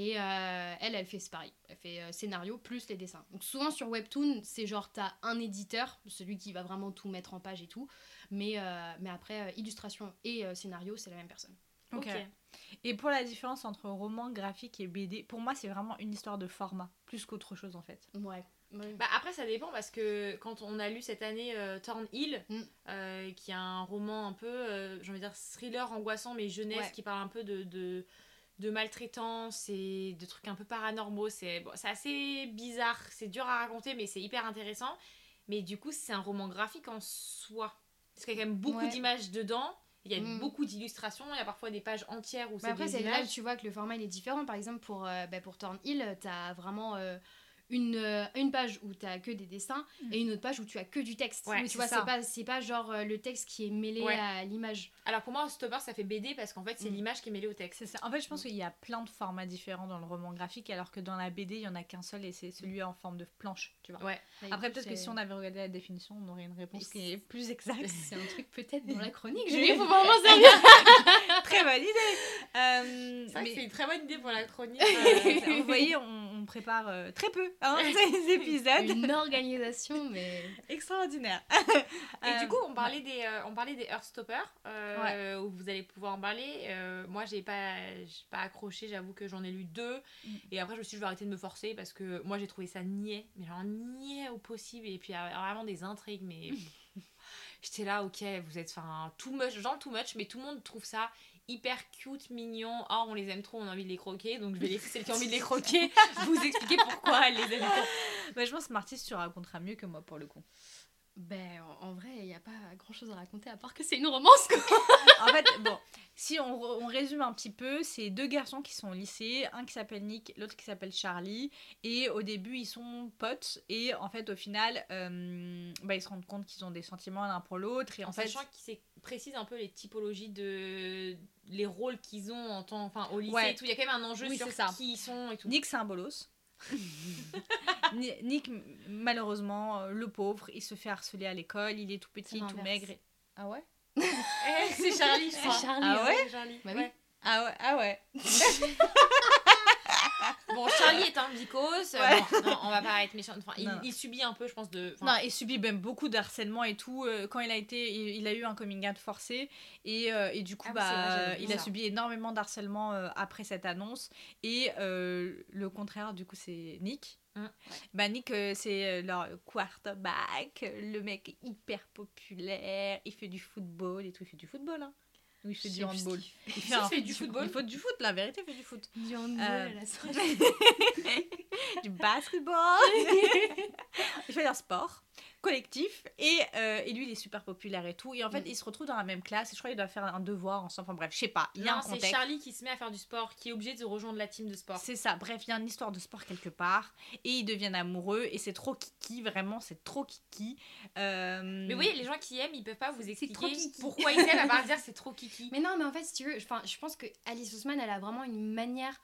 Et euh, elle, elle fait pareil. Elle fait euh, scénario plus les dessins. Donc souvent sur Webtoon, c'est genre t'as un éditeur, celui qui va vraiment tout mettre en page et tout. Mais, euh, mais après, euh, illustration et euh, scénario, c'est la même personne. Ok. Ok. Et pour la différence entre roman graphique et BD, pour moi, c'est vraiment une histoire de format, plus qu'autre chose en fait. Ouais. Bah après ça dépend parce que quand on a lu cette année euh, Thorn Hill, Mm. euh, qui est un roman un peu, euh, j'ai envie de dire thriller angoissant mais jeunesse Ouais. qui parle un peu de, de, de maltraitance et de trucs un peu paranormaux, c'est bon, c'est assez bizarre, c'est dur à raconter mais c'est hyper intéressant. Mais du coup c'est un roman graphique en soi. Parce qu'il y a quand même beaucoup Ouais. d'images dedans, il y a Mm. beaucoup d'illustrations, il y a parfois des pages entières où Bah c'est après, c'est là que tu vois que le format il est différent. Par exemple, pour, euh, bah, pour Thorn Hill, t'as vraiment euh, une, euh, une page où t'as que des dessins Mm. et une autre page où tu as que du texte. Ouais, Oui, tu c'est vois, c'est pas, c'est pas genre euh, le texte qui est mêlé Ouais. à l'image. Alors pour moi Stopper ça fait BD parce qu'en fait c'est Mm. l'image qui est mêlée au texte. C'est ça. En fait, je pense qu'il y a plein de formats différents dans le roman graphique, alors que dans la BD, il y en a qu'un seul et c'est celui en forme de planche, tu vois. Ouais. Bah, Après, peut-être que si on avait regardé la définition, on aurait une réponse Mais qui est plus exacte. C'est un truc peut-être dans la chronique. Vais pouvoir m'en servir. Très bonne idée. Euh, C'est vrai que mais- c'est une très bonne idée pour la chronique. euh, Vous voyez, on prépare euh, très peu hein, ces épisodes. Une organisation, mais. Extraordinaire. Et Euh, du coup, on parlait des, euh, on parlait des Heartstoppers, euh, où vous allez pouvoir en parler. Euh, moi, j'ai pas, pas accroché, j'avoue que j'en ai lu deux. Mm. Et après, je me suis dit, je vais arrêter de me forcer parce que moi, j'ai trouvé ça niais, mais genre niais au possible. Et puis, il y a vraiment des intrigues, mais. J'étais là, ok, vous êtes enfin too much, genre too much, mais tout le monde trouve ça hyper cute, mignon. Oh, on les aime trop, on a envie de les croquer. Donc, je vais laisser celles qui ont envie de les croquer vous expliquer pourquoi elles les aiment tant. bah, je pense que Marty, tu raconteras mieux que moi pour le coup. Ben, en, en vrai, il n'y a pas grand chose à raconter à part que c'est une romance, quoi. En fait, bon, si on, résume un petit peu, c'est deux garçons qui sont au lycée, un qui s'appelle Nick, l'autre qui s'appelle Charlie, et au début ils sont potes, et en fait au final, euh, bah, ils se rendent compte qu'ils ont des sentiments l'un pour l'autre, et en, en fait, sachant qu'il s'est- précise un peu les typologies de les rôles qu'ils ont en temps enfin au lycée Ouais. et tout il y a quand même un enjeu Oui, sur ça. qui ils sont et tout Nick c'est un bolos. Ni- Nick, malheureusement, euh, le pauvre, il se fait harceler à l'école, il est tout petit, tout maigre. et- Ah ouais? Eh, c'est Charlie je crois Charlie, Ah hein. ouais? C'est Charlie Bah oui. Ouais. Ah ouais, ah ouais. bon Charlie est un vicose Ouais. bon, non, on va pas être méchant enfin il, subit un peu je pense de enfin, Non, il subit même beaucoup d'harcèlement et tout. euh, Quand il a été, il, il a eu un coming out forcé et, euh, et du coup, Ah vrai, bah, il a subi énormément d'harcèlement euh, après cette annonce. Et euh, le contraire, du coup, c'est Nick. Hum, Bah, Nick, c'est leur quarterback, le mec hyper populaire. Il fait du football et tout. Il fait du football, hein. Ou il fait Je du handball. Il fait, fait du football. Il fait du foot, la vérité, il fait du foot. Du handball Euh, à la soirée. du basketball. il fait un sport. collectif. Et, euh, et lui, il est super populaire et tout. Et en fait, Mm. il se retrouve dans la même classe. Et je crois qu'il doit faire un devoir ensemble. Enfin bref, je sais pas. Il y a Non, un c'est. Charlie qui se met à faire du sport, qui est obligé de rejoindre la team de sport. C'est ça, bref, il y a une histoire de sport quelque part et ils deviennent amoureux et c'est trop kiki, vraiment, c'est trop kiki. Euh, Mais oui, les gens qui aiment, ils peuvent pas vous expliquer trop pourquoi ils aiment à part dire c'est trop kiki. Mais non, mais en fait, si tu veux, enfin, je pense que Alice Ousmane, elle a vraiment une manière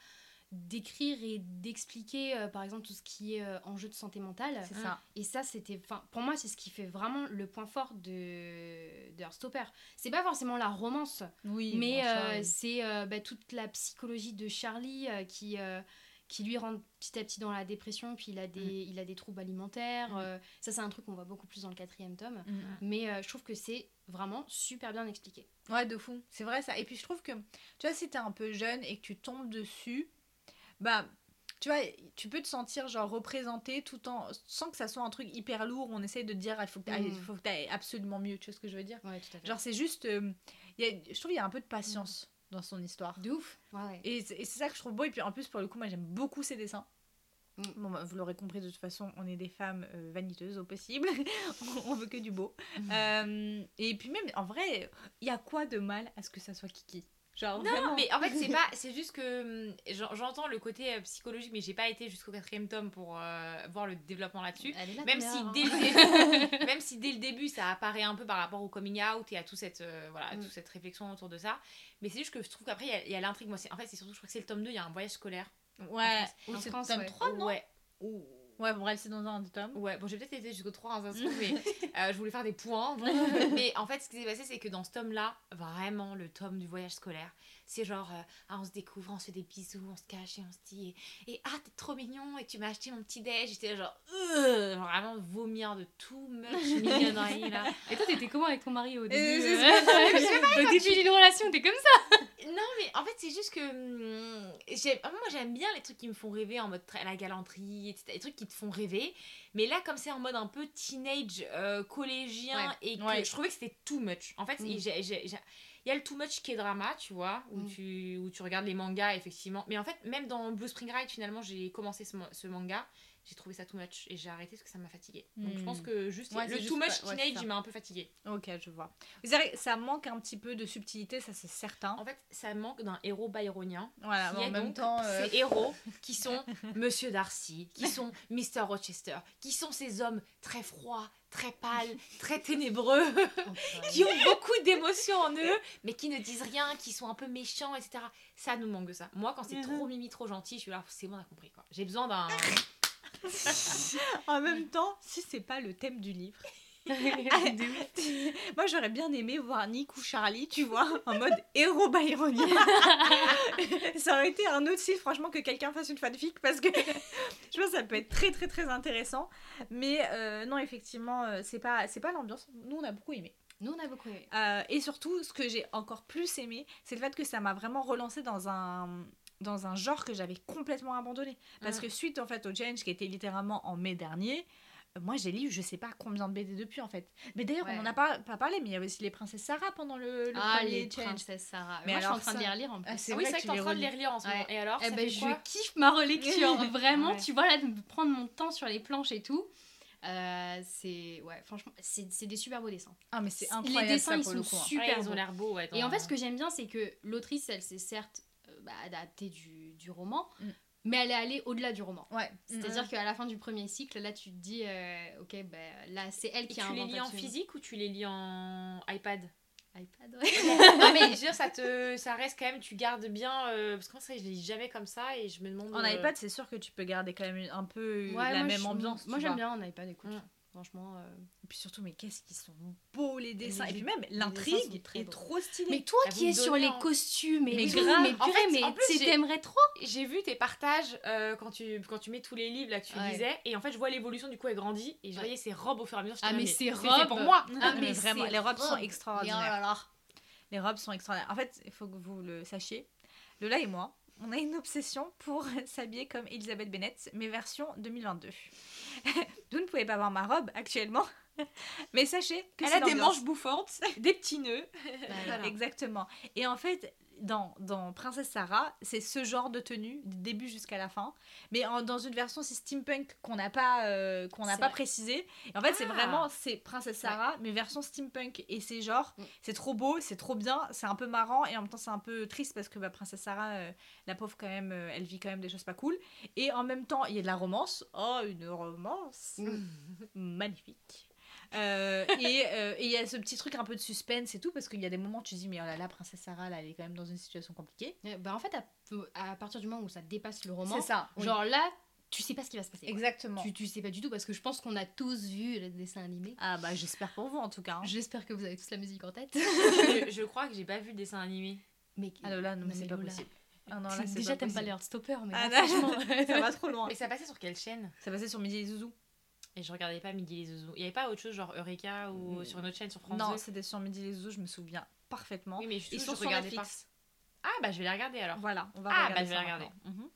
d'écrire et d'expliquer, euh, par exemple, tout ce qui est euh, enjeu de santé mentale. c'est ça. Et ça, c'était, enfin, pour moi, c'est ce qui fait vraiment le point fort de, de Heartstopper. C'est pas forcément la romance, Oui, mais bon, euh, oui. c'est euh, bah, toute la psychologie de Charlie qui, qui lui rentre petit à petit dans la dépression, puis il a des, Mm. il a des troubles alimentaires. Mm. euh, ça, c'est un truc qu'on voit beaucoup plus dans le quatrième tome. Mm. Mais euh, je trouve que c'est vraiment super bien expliqué. Ouais, de fou. C'est vrai ça. Et puis je trouve que, tu vois, si t'es un peu jeune et que tu tombes dessus, bah, tu vois, tu peux te sentir genre représenté tout en. sans que ça soit un truc hyper lourd où on essaye de te dire, il faut que t'ailles faut que t'ailles absolument mieux. Tu vois ce que je veux dire? Ouais, tout à fait. Genre, c'est juste. euh, il y a- je trouve qu'il y a un peu de patience dans son histoire. de ouf. Ouais, ouais. Et c'est et c'est ça que je trouve beau. Et puis en plus, pour le coup, moi j'aime beaucoup ses dessins. Mm. Bon, bah, vous l'aurez compris, de toute façon, on est des femmes euh, vaniteuses au possible. on, on veut que du beau. Mm. Euh, et puis même, en vrai, il y a quoi de mal à ce que ça soit Kiki? Genre, Non, vraiment. mais en fait, c'est pas. C'est juste que. hum, j'en- J'entends le côté euh, psychologique, mais j'ai pas été jusqu'au quatrième tome pour euh, voir le développement là-dessus. Là, Même si, dès hein. le début, même si dès le début ça apparaît un peu par rapport au coming out et à tout cette, euh, voilà, Mm. toute cette réflexion autour de ça. Mais c'est juste que je trouve qu'après il y a- l'intrigue. Moi, c'est- en fait, c'est surtout, je crois que c'est le tome 2, il y a un voyage scolaire. Ouais, En ou c'est France, tome ouais. 3, non? Ouais. Ouais, bon, bref, c'est dans un des tomes. Ouais, bon, j'ai peut-être été jusqu'au 3 hein, ça se trouve, mais euh, je voulais faire des points. mais en fait, ce qui s'est passé, c'est que dans ce tome-là, vraiment, le tome du voyage scolaire, c'est genre, euh, ah, on se découvre, on se fait des bisous, on se cache et on se dit, et, et, ah, t'es trop mignon, et tu m'as acheté mon petit déj. J'étais genre, euh, vraiment vomir de tout much mignonnerie là. Et toi, t'étais comment avec ton mari au début c'est euh que Au début d'une relation, t'es comme ça Non, mais en fait, c'est juste que. hum, Moi, j'aime bien les trucs qui me font rêver en mode la galanterie, etc. Les trucs qui te font rêver. Mais là, comme c'est en mode un peu teenage, euh, collégien, Ouais. et que Ouais. je trouvais que c'était too much. En fait, Mm. il y a le too much qui est drama, tu vois, où, Mm. tu, où tu regardes les mangas, effectivement. Mais en fait, même dans Blue Spring Ride, finalement, j'ai commencé ce manga. J'ai trouvé ça too much et j'ai arrêté parce que ça m'a fatigué. Donc je pense que juste Ouais, le too much pas- teenage, il m'a un peu fatigué. Ok, je vois. Vrai que ça manque un petit peu de subtilité, ça c'est certain. En fait, ça manque d'un héros byronien. Voilà, qui en est même donc temps. euh, ces héros qui sont Monsieur Darcy, qui sont Mr. Rochester, qui sont ces hommes très froids, très pâles, très ténébreux, qui ont beaucoup d'émotions en eux, mais qui ne disent rien, qui sont un peu méchants, etc. Ça nous manque de ça. Moi, quand c'est trop mimi, trop gentil, je suis là, c'est bon, on a compris quoi. J'ai besoin d'un. en même temps, si c'est pas le thème du livre. Moi, j'aurais bien aimé voir Nick ou Charlie, tu vois, en mode héros byronien. ça aurait été un autre style, franchement, que quelqu'un fasse une fanfic parce que je pense que ça peut être très, très, très intéressant. Mais euh, non, effectivement, euh, c'est pas, c'est pas l'ambiance. Nous, on a beaucoup aimé. Nous, on a beaucoup aimé. Euh, et surtout, ce que j'ai encore plus aimé, c'est le fait que ça m'a vraiment relancé dans un dans un genre que j'avais complètement abandonné. Parce Mm. que suite en fait au change qui était littéralement en mai dernier, euh, moi j'ai lu je sais pas combien de BD depuis en fait. Mais d'ailleurs Ouais. on en a pas, pas parlé, mais il y avait aussi les princesses Sarah pendant le, le Ah, premier les change. princesses Sarah. Mais Moi, je suis en alors train de ça- les relire en plus. Ah, c'est Ah oui, vrai c'est vrai que tu en train de les les relire en ce moment. Et alors, Eh ça ben, fait quoi je kiffe ma relecture. Vraiment, Ouais. tu vois, là, de me prendre mon temps sur les planches et tout. Euh, c'est ouais franchement c'est c'est des super beaux dessins Ah mais c'est Les incroyable dessins, ça, ils le sont coup, hein. super Ouais, ils beaux. ont l'air beaux, ouais. et en fait ce que j'aime bien c'est que l'autrice elle s'est certes bah, adaptée du, du roman Mm. mais elle est allée au-delà du roman Ouais. c'est à dire qu'à la fin du premier cycle là tu te dis euh, ok bah, là c'est elle Et qui tu a les inventé lis en physique ou tu les lis en iPad? iPad ouais. non mais je veux dire ça te ça reste quand même tu gardes bien euh, parce que moi que je les lis jamais comme ça et je me demande En euh, iPad, c'est sûr que tu peux garder quand même un peu Ouais, la moi, même je- ambiance. moi tu j'aime bien en iPad écoute Mm. Franchement euh. Et puis surtout, mais qu'est-ce qu'ils sont beaux les dessins. Les- Et puis même l'intrigue est trop stylée. mais toi Ah, qui es sur les en- costumes et Mais tout, grave. mais En purée fait, mais en plus, tu j'ai- t'aimerais trop j'ai vu tes partages euh, quand tu quand tu mets tous les livres là que tu Ouais. lisais et en fait je vois l'évolution du coup elle grandit et je Ouais. voyais ses robes au fur et à mesure Ah, là, mais ces c'est robes. pour moi Ah, mais mais vraiment, c'est les robes sont extraordinaires. Les robes sont extraordinaires. En fait, il faut que vous le sachiez. Lola et moi, on a une obsession pour s'habiller comme Elisabeth Bennett, mais version 2022. vous ne pouvez pas voir ma robe actuellement, Mais sachez que Elle a des manches bouffantes, des petits nœuds. Bah, voilà. Exactement. Et en fait, dans, dans Princesse Sarah, c'est ce genre de tenue, du début jusqu'à la fin. Mais en- dans une version, c'est steampunk qu'on n'a pas, euh, qu'on n'a pas vrai. précisé. Et en fait, c'est Ah. vraiment c'est Princesse Sarah, mais version steampunk. Et c'est genre, Mm. c'est trop beau, c'est trop bien, c'est un peu marrant et en même temps, c'est un peu triste parce que bah, Princesse Sarah, euh, la pauvre, quand même, euh, elle vit quand même des choses pas cool. Et en même temps, il y a de la romance. Oh, une romance magnifique. Euh, et euh, et il y a ce petit truc un peu de suspense et tout, parce qu'il y a des moments où tu te dis, mais oh là là, Princesse Sarah, là, elle est quand même dans une situation compliquée. Euh, Bah, en fait, à, à partir du moment où ça dépasse le roman, C'est ça. oui. genre là, tu sais pas ce qui va se passer. Exactement. Tu, tu sais pas du tout parce que je pense qu'on a tous vu le dessin animé. Ah bah j'espère pour vous en tout cas. hein. J'espère que vous avez tous la musique en tête. je, je crois que j'ai pas vu le dessin animé. Mais Ah non, là, non, mais c'est mais pas Lola. possible. Ah non, là, déjà t'aimes pas les Heartstopper, mais Ah là, non, franchement. ça va trop loin. Mais ça passait sur quelle chaîne? Ça passait sur Midi et Zouzou Et je regardais pas Midi les Zouzous. Il y avait pas autre chose genre Eureka ou Mm. sur une autre chaîne sur France Non, 2 c'était sur Midi et Zouzou, je me souviens parfaitement. Oui, mais je, Ils je sont sur regardais Netflix. pas. Ah bah je vais les regarder alors. Voilà, on va Ah, regarder bah, je vais ça regarder. Mhm.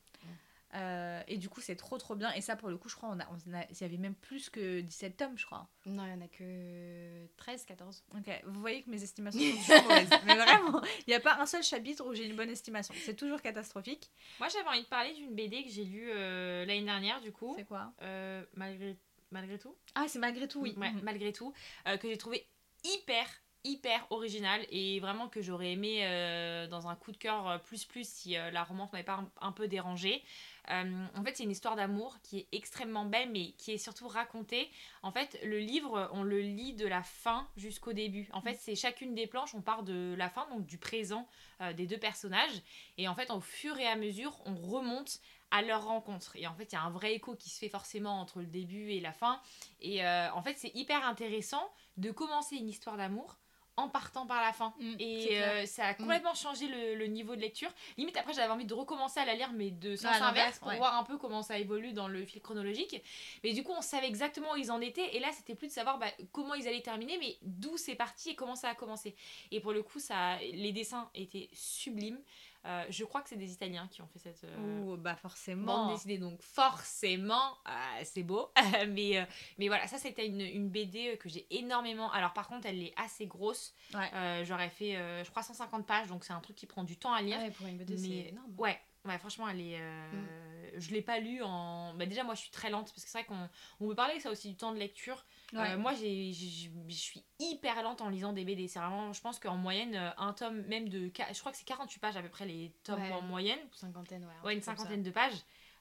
Euh, et du coup, c'est trop trop bien. Et ça, pour le coup, je crois, on a, on a- il y avait même plus que 17 tomes, je crois. Non, il y en a que 13, 14. Ok, vous voyez que mes estimations sont toujours mauvaises. Mais vraiment, il n'y a pas un seul chapitre où j'ai une bonne estimation. C'est toujours catastrophique. Moi j'avais envie de parler d'une BD que j'ai lue euh, l'année dernière du coup. C'est quoi? Euh, malgré, malgré tout. Ah, c'est malgré tout, oui. Ouais, Mhm. malgré tout. euh, que j'ai trouvé hyper hyper original et vraiment que j'aurais aimé euh, dans un coup de cœur euh, plus plus si la romance m'avait pas un, un peu dérangée. Euh, en fait, c'est une histoire d'amour qui est extrêmement belle, mais qui est surtout racontée. En fait, le livre, on le lit de la fin jusqu'au début. En fait, c'est chacune des planches, on part de la fin, donc du présent euh, des deux personnages. Et en fait, au fur et à mesure, on remonte à leur rencontre. Et en fait, il y a un vrai écho qui se fait forcément entre le début et la fin. Et euh, en fait, c'est hyper intéressant de commencer une histoire d'amour en partant par la fin. Mm, et euh, ça a complètement changé le, le niveau de lecture. Limite, après, j'avais envie de recommencer à la lire, mais de sens inverse, pour ouais. voir un peu comment ça évolue dans le fil chronologique. Mais du coup, on savait exactement où ils en étaient. Et là, c'était plus de savoir bah, comment ils allaient terminer, mais d'où c'est parti et comment ça a commencé. Et pour le coup, ça, les dessins étaient sublimes. Euh, je crois que c'est des Italiens qui ont fait cette euh, Ouh, bah bande forcément. dessinée, donc forcément, euh, c'est beau. mais, euh, mais voilà, ça c'était une, une BD que j'ai énormément. Alors par contre, elle est assez grosse. Ouais. J'aurais fait, je crois, 150 pages, donc c'est un truc qui prend du temps à lire. Ah ouais, pour une BD, mais c'est énorme. ouais, ouais, franchement, elle est. euh, Je l'ai pas lu en. Bah, déjà, moi, je suis très lente parce que c'est vrai qu'on on peut parler que ça a aussi du temps de lecture. Euh, Ouais. moi, j'ai- j'ai- je suis hyper lente en lisant des BD. C'est vraiment, je pense qu'en moyenne, euh, un tome, même de. Je crois que c'est 48 pages à peu près les tomes Ouais. en moyenne. Une cinquantaine, ouais. Ouais, une cinquantaine de pages.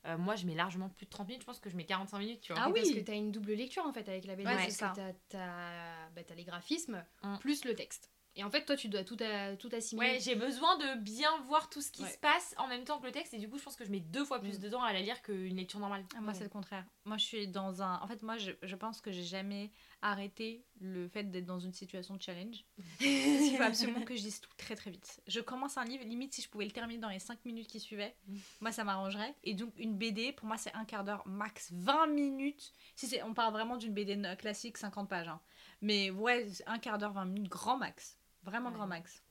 Euh, moi, je mets largement plus de 30 minutes. Je pense que je mets 45 minutes, tu vois. Ah oui. Parce que t'as une double lecture en fait avec la BD. Ouais, parce c'est ça. que t'as- t'as bah, t'as les graphismes Mm. plus le texte. Et en fait, toi, tu dois tout, à- tout assimiler. Ouais, j'ai besoin de bien voir tout ce qui Ouais. se passe en même temps que le texte. Et du coup, je pense que je mets deux fois plus Mm. dedans à la lire qu'une lecture normale. Ah, moi, c'est le contraire. Moi, je suis dans un. En fait, moi, je, je pense que j'ai jamais arrêté le fait d'être dans une situation de challenge. Qu'il faut absolument que je dise tout très très vite. Je commence un livre, limite, si je pouvais le terminer dans les 5 minutes qui suivaient, Mm. moi, ça m'arrangerait. Et donc, une BD, pour moi, c'est un quart d'heure, max 20 minutes. Si c'est, on parle vraiment d'une BD classique, 50 pages. hein. Mais ouais, un quart d'heure, 20 minutes, grand max. Vraiment Ouais. grand max.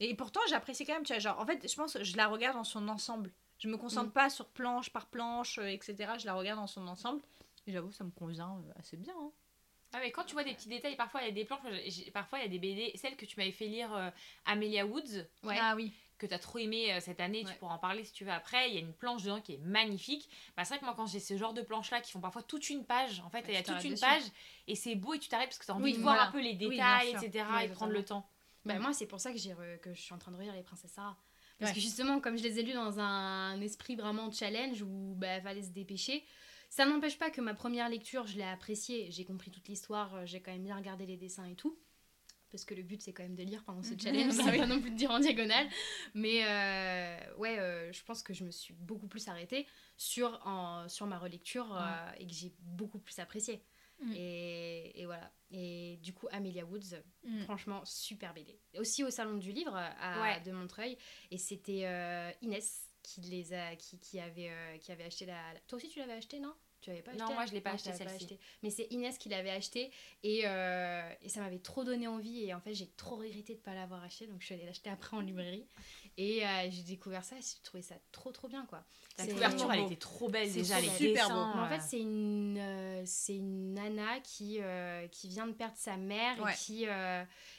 Et pourtant, j'apprécie quand même, tu vois, genre, en fait, je pense que je la regarde dans son ensemble. Je me concentre Mm. pas sur planche par planche, euh, etc. Je la regarde dans son ensemble. Et j'avoue, ça me convient euh, assez bien. hein. Ah, mais quand tu vois des petits détails, parfois il y a des planches, parfois il y a des BD, celle que tu m'avais fait lire, euh, Amelia Woods, Ouais. Ah oui. Que tu as trop aimé euh, cette année, tu pourras en parler si tu veux après. Il y a une planche dedans qui est magnifique. Bah, c'est vrai que moi, quand j'ai ce genre de planches-là qui font parfois toute une page, en fait, Bah, il y a toute une dessus. page et c'est beau et tu t'arrêtes parce que tu as envie Oui, de voir un peu les détails, etc. Et de prendre le temps. Bah, moi, c'est pour ça que, j'ai re- que je suis en train de relire les Princesses Sarah. Parce Ouais. que justement, comme je les ai lus dans un esprit vraiment challenge où bah, fallait se dépêcher, ça n'empêche pas que ma première lecture, je l'ai appréciée. J'ai compris toute l'histoire, euh, j'ai quand même bien regardé les dessins et tout. Parce que le but, c'est quand même de lire pendant ce challenge, Bah c'est oui. pas non plus de dire en diagonale. Mais euh, ouais, euh, je pense que je me suis beaucoup plus arrêtée sur, en, sur ma relecture euh, et que j'ai beaucoup plus apprécié. Mm. Et, et voilà. Et du coup, Amelia Woods, Mm. franchement, super BD. Aussi au Salon du Livre à, Ouais. de Montreuil. Et c'était Inès qui, les a, qui, qui, avait, euh, qui avait acheté la, la- Toi aussi, tu l'avais acheté, non? Tu l'avais pas Non, acheté moi, je l'ai pas Non, acheté, celle-ci. Mais c'est Inès qui l'avait acheté et, euh, et ça m'avait trop donné envie. Et en fait, j'ai trop regretté de ne pas l'avoir acheté. Donc, je suis allée l'acheter après en librairie. Et euh, j'ai découvert ça et j'ai trouvé ça trop, trop bien, quoi. La couverture, elle beau. était trop belle déjà. les beau. Super beau. Mais en fait, c'est une, euh, c'est une nana qui, qui vient de perdre sa mère Ouais. et qui,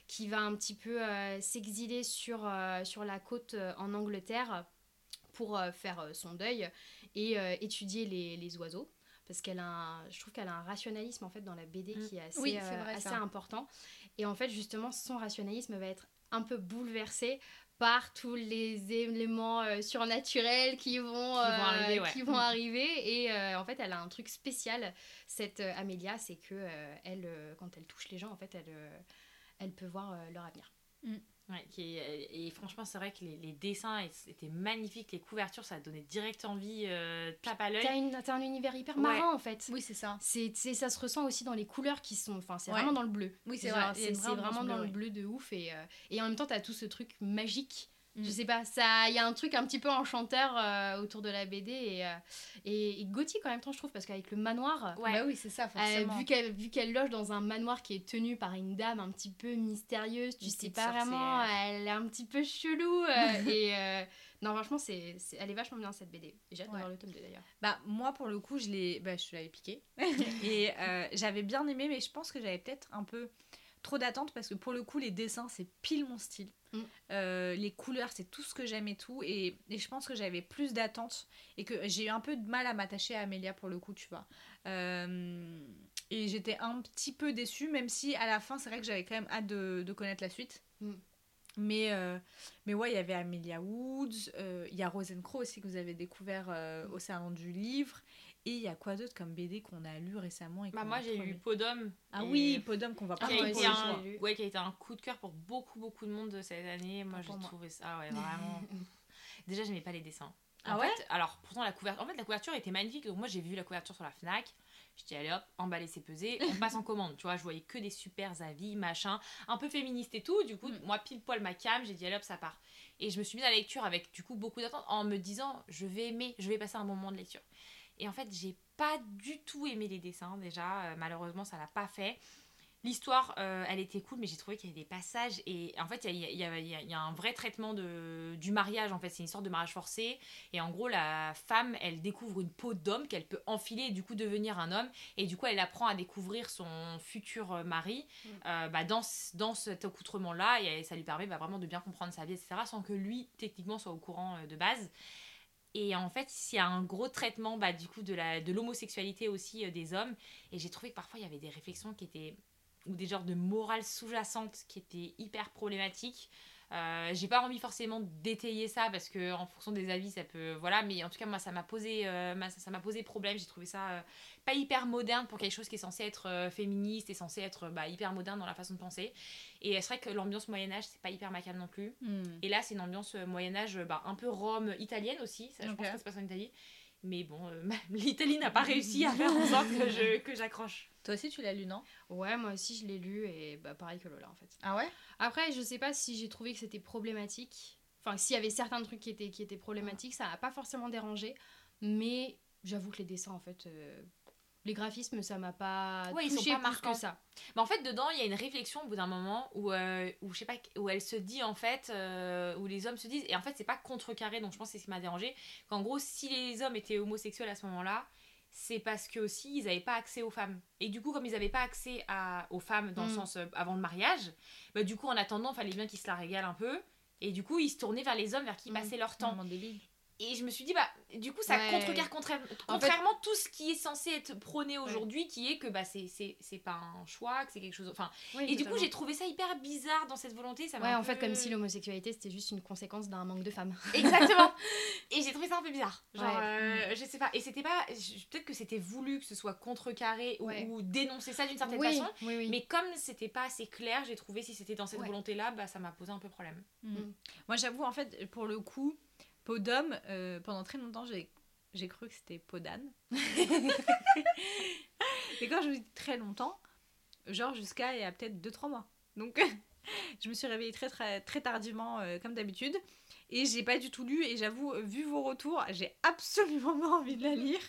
qui va un petit peu s'exiler sur, sur la côte en Angleterre pour euh, faire euh, son deuil et euh, étudier les, les oiseaux. Parce qu'elle a un- je trouve qu'elle a un rationalisme en fait dans la BD Mm. qui est assez, Oui, euh, assez important. Et en fait, justement, son rationalisme va être un peu bouleversé par tous les éléments euh, surnaturels qui vont, Qui vont arriver, ouais. qui vont arriver. Et euh, en fait, elle a un truc spécial, cette Amélia, c'est que elle, quand elle touche les gens, en fait, elle, elle peut voir leur avenir. Ouais, qui est- et franchement, c'est vrai que les, les dessins étaient magnifiques, les couvertures, ça donnait direct envie, euh, tape à l'œil. T'as un univers hyper Ouais. marrant, en fait. Oui, c'est ça. C'est, c'est- ça se ressent aussi dans les couleurs qui sont. Enfin, c'est Ouais. vraiment dans le bleu. Oui, c'est vrai. C'est, vraiment dans le bleu de ouf. Et, euh, et en même temps, t'as tout ce truc magique. Mm. Je sais pas, il y a un truc un petit peu enchanteur euh, autour de la BD et, euh, et, et gothique en même temps, je trouve, parce qu'avec le manoir, Ouais. Bah oui, c'est ça, euh, forcément. vu, qu'elle, vu qu'elle loge dans un manoir qui est tenu par une dame un petit peu mystérieuse, tu Une sais pas vraiment, elle est un petit peu chelou. euh, et euh, non, franchement, c'est, elle est vachement bien cette BD. J'ai hâte de voir le tome 2 d'ailleurs. Bah, moi, pour le coup, je l'ai bah, je l'avais piqué. et euh, j'avais bien aimé, mais je pense que j'avais peut-être un peu trop d'attente parce que pour le coup, les dessins, c'est pile mon style. Mm. Euh, les couleurs, c'est tout ce que j'aime et tout. Et, et je pense que j'avais plus d'attente et que j'ai eu un peu de mal à m'attacher à Amélia pour le coup, tu vois. Euh, et j'étais un petit peu déçue, même si à la fin, c'est vrai que j'avais quand même hâte de, de connaître la suite. Mm. Mais, euh, mais ouais, il y avait Amelia Woods, il y a Rosencrow aussi que vous avez découvert au salon du livre. Et il y a quoi d'autre comme BD qu'on a lu récemment et Bah, moi, j'ai aimé Podum. Ah et- oui, Podum qu'on va pas qui a, été un, lu. ouais, qui a été un coup de cœur pour beaucoup, beaucoup de monde de cette année. Moi, j'ai trouvé ça, ouais, vraiment. Déjà, j'aimais pas les dessins. Ah ouais fait, Alors, pourtant, la couverture, en fait, la couverture était magnifique. Donc, moi, j'ai vu la couverture sur la Fnac. Je dis, allez hop, emballer, c'est pesé. On passe en commande. Tu vois, je voyais que des super avis, machin, un peu féministe et tout. Du coup, Mm. moi, pile poil ma cam, j'ai dit, allez hop, ça part. Et je me suis mise à la lecture avec, du coup, beaucoup d'attente en me disant, je vais aimer, je vais passer un bon moment de lecture. Et en fait, j'ai pas du tout aimé les dessins déjà. Euh, malheureusement, ça l'a pas fait. L'histoire, euh, elle était cool, mais j'ai trouvé qu'il y avait des passages. Et en fait, il y y a- y y un vrai traitement de, du mariage. En fait, c'est une sorte de mariage forcé. Et en gros, la femme, elle découvre une peau d'homme qu'elle peut enfiler et du coup devenir un homme. Et du coup, elle apprend à découvrir son futur euh, mari Mm. euh, bah, dans, dans cet accoutrement-là. Et ça lui permet bah, vraiment de bien comprendre sa vie, etc. Sans que lui, techniquement, soit au courant de base. Et en fait, il y a un gros traitement bah, du coup de la de l'homosexualité aussi euh, des hommes. Et j'ai trouvé que parfois il y avait des réflexions qui étaient ou des genres de morale sous-jacente qui étaient hyper problématiques. Euh, j'ai pas envie forcément d'étayer ça parce que en fonction des avis ça peut voilà mais en tout cas moi ça m'a posé euh, ça m'a posé problème j'ai trouvé ça euh, pas hyper moderne pour quelque chose qui est censé être féministe et censé être bah, hyper moderne dans la façon de penser et c'est vrai que l'ambiance Moyen Âge c'est pas hyper ma cam non plus Hmm. et là, c'est une ambiance Moyen-Âge, euh, bah, un peu Rome italienne aussi. Ça, je pense que ça se passe en Italie. Mais bon, euh, l'Italie n'a pas réussi à faire en sorte que je- que j'accroche. Toi aussi, tu l'as lu, non? Ouais, moi aussi je l'ai lu et bah, pareil que Lola en fait. Ah ouais? Après, je sais pas si j'ai trouvé que c'était problématique. Enfin, s'il y avait certains trucs qui étaient, qui étaient problématiques, ça m'a pas forcément dérangé. Mais j'avoue que les dessins, en fait, euh, les graphismes, ça m'a pas Ouais, ils sont touché pas plus que ça. Mais en fait, dedans, il y a une réflexion au bout d'un moment où, euh, où, je sais pas, où elle se dit en fait, euh, où les hommes se disent, et en fait, c'est pas contrecarré, donc je pense que c'est ce qui m'a dérangé, qu'en gros, si les hommes étaient homosexuels à ce moment-là, c'est parce que aussi ils n'avaient pas accès aux femmes. Et du coup, comme ils n'avaient pas accès à, aux femmes dans le Mm. sens euh, avant le mariage, bah, du coup, en attendant, il fallait bien qu'ils se la régalent un peu. Et du coup, ils se tournaient vers les hommes vers qui ils Mm. passaient leur temps. Et je me suis dit, bah, du coup, ça Ouais. contrecarre contraire- contrairement tout ce qui est censé être prôné aujourd'hui, qui est que bah, c'est- c'est c'est pas un choix, que c'est quelque chose. Enfin, et du coup, j'ai trouvé ça hyper bizarre dans cette volonté. Ça Ouais, en fait, comme si l'homosexualité c'était juste une conséquence d'un manque de femmes. Exactement. et j'ai trouvé ça un peu bizarre. Genre, Ouais. euh, je sais pas. Et c'était pas. Peut-être que c'était voulu que ce soit contrecarré ou, Ouais. ou dénoncer ça d'une certaine oui, façon. oui, oui. Mais comme c'était pas assez clair, j'ai trouvé si c'était dans cette Ouais. volonté-là, bah, ça m'a posé un peu problème. Hmm. Moi, j'avoue, en fait, pour le coup, Podum, euh, pendant très longtemps, j'ai j'ai cru que c'était Podane. Et quand je vous dis très longtemps, genre jusqu'à il y a peut-être 2-3 mois. Donc, je me suis réveillée très, très, très tardivement, euh, comme d'habitude. et j'ai pas du tout lu et j'avoue vu vos retours j'ai absolument pas envie de la lire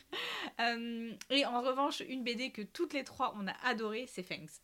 Euh, et en revanche une BD que toutes les trois on a adoré c'est Fangs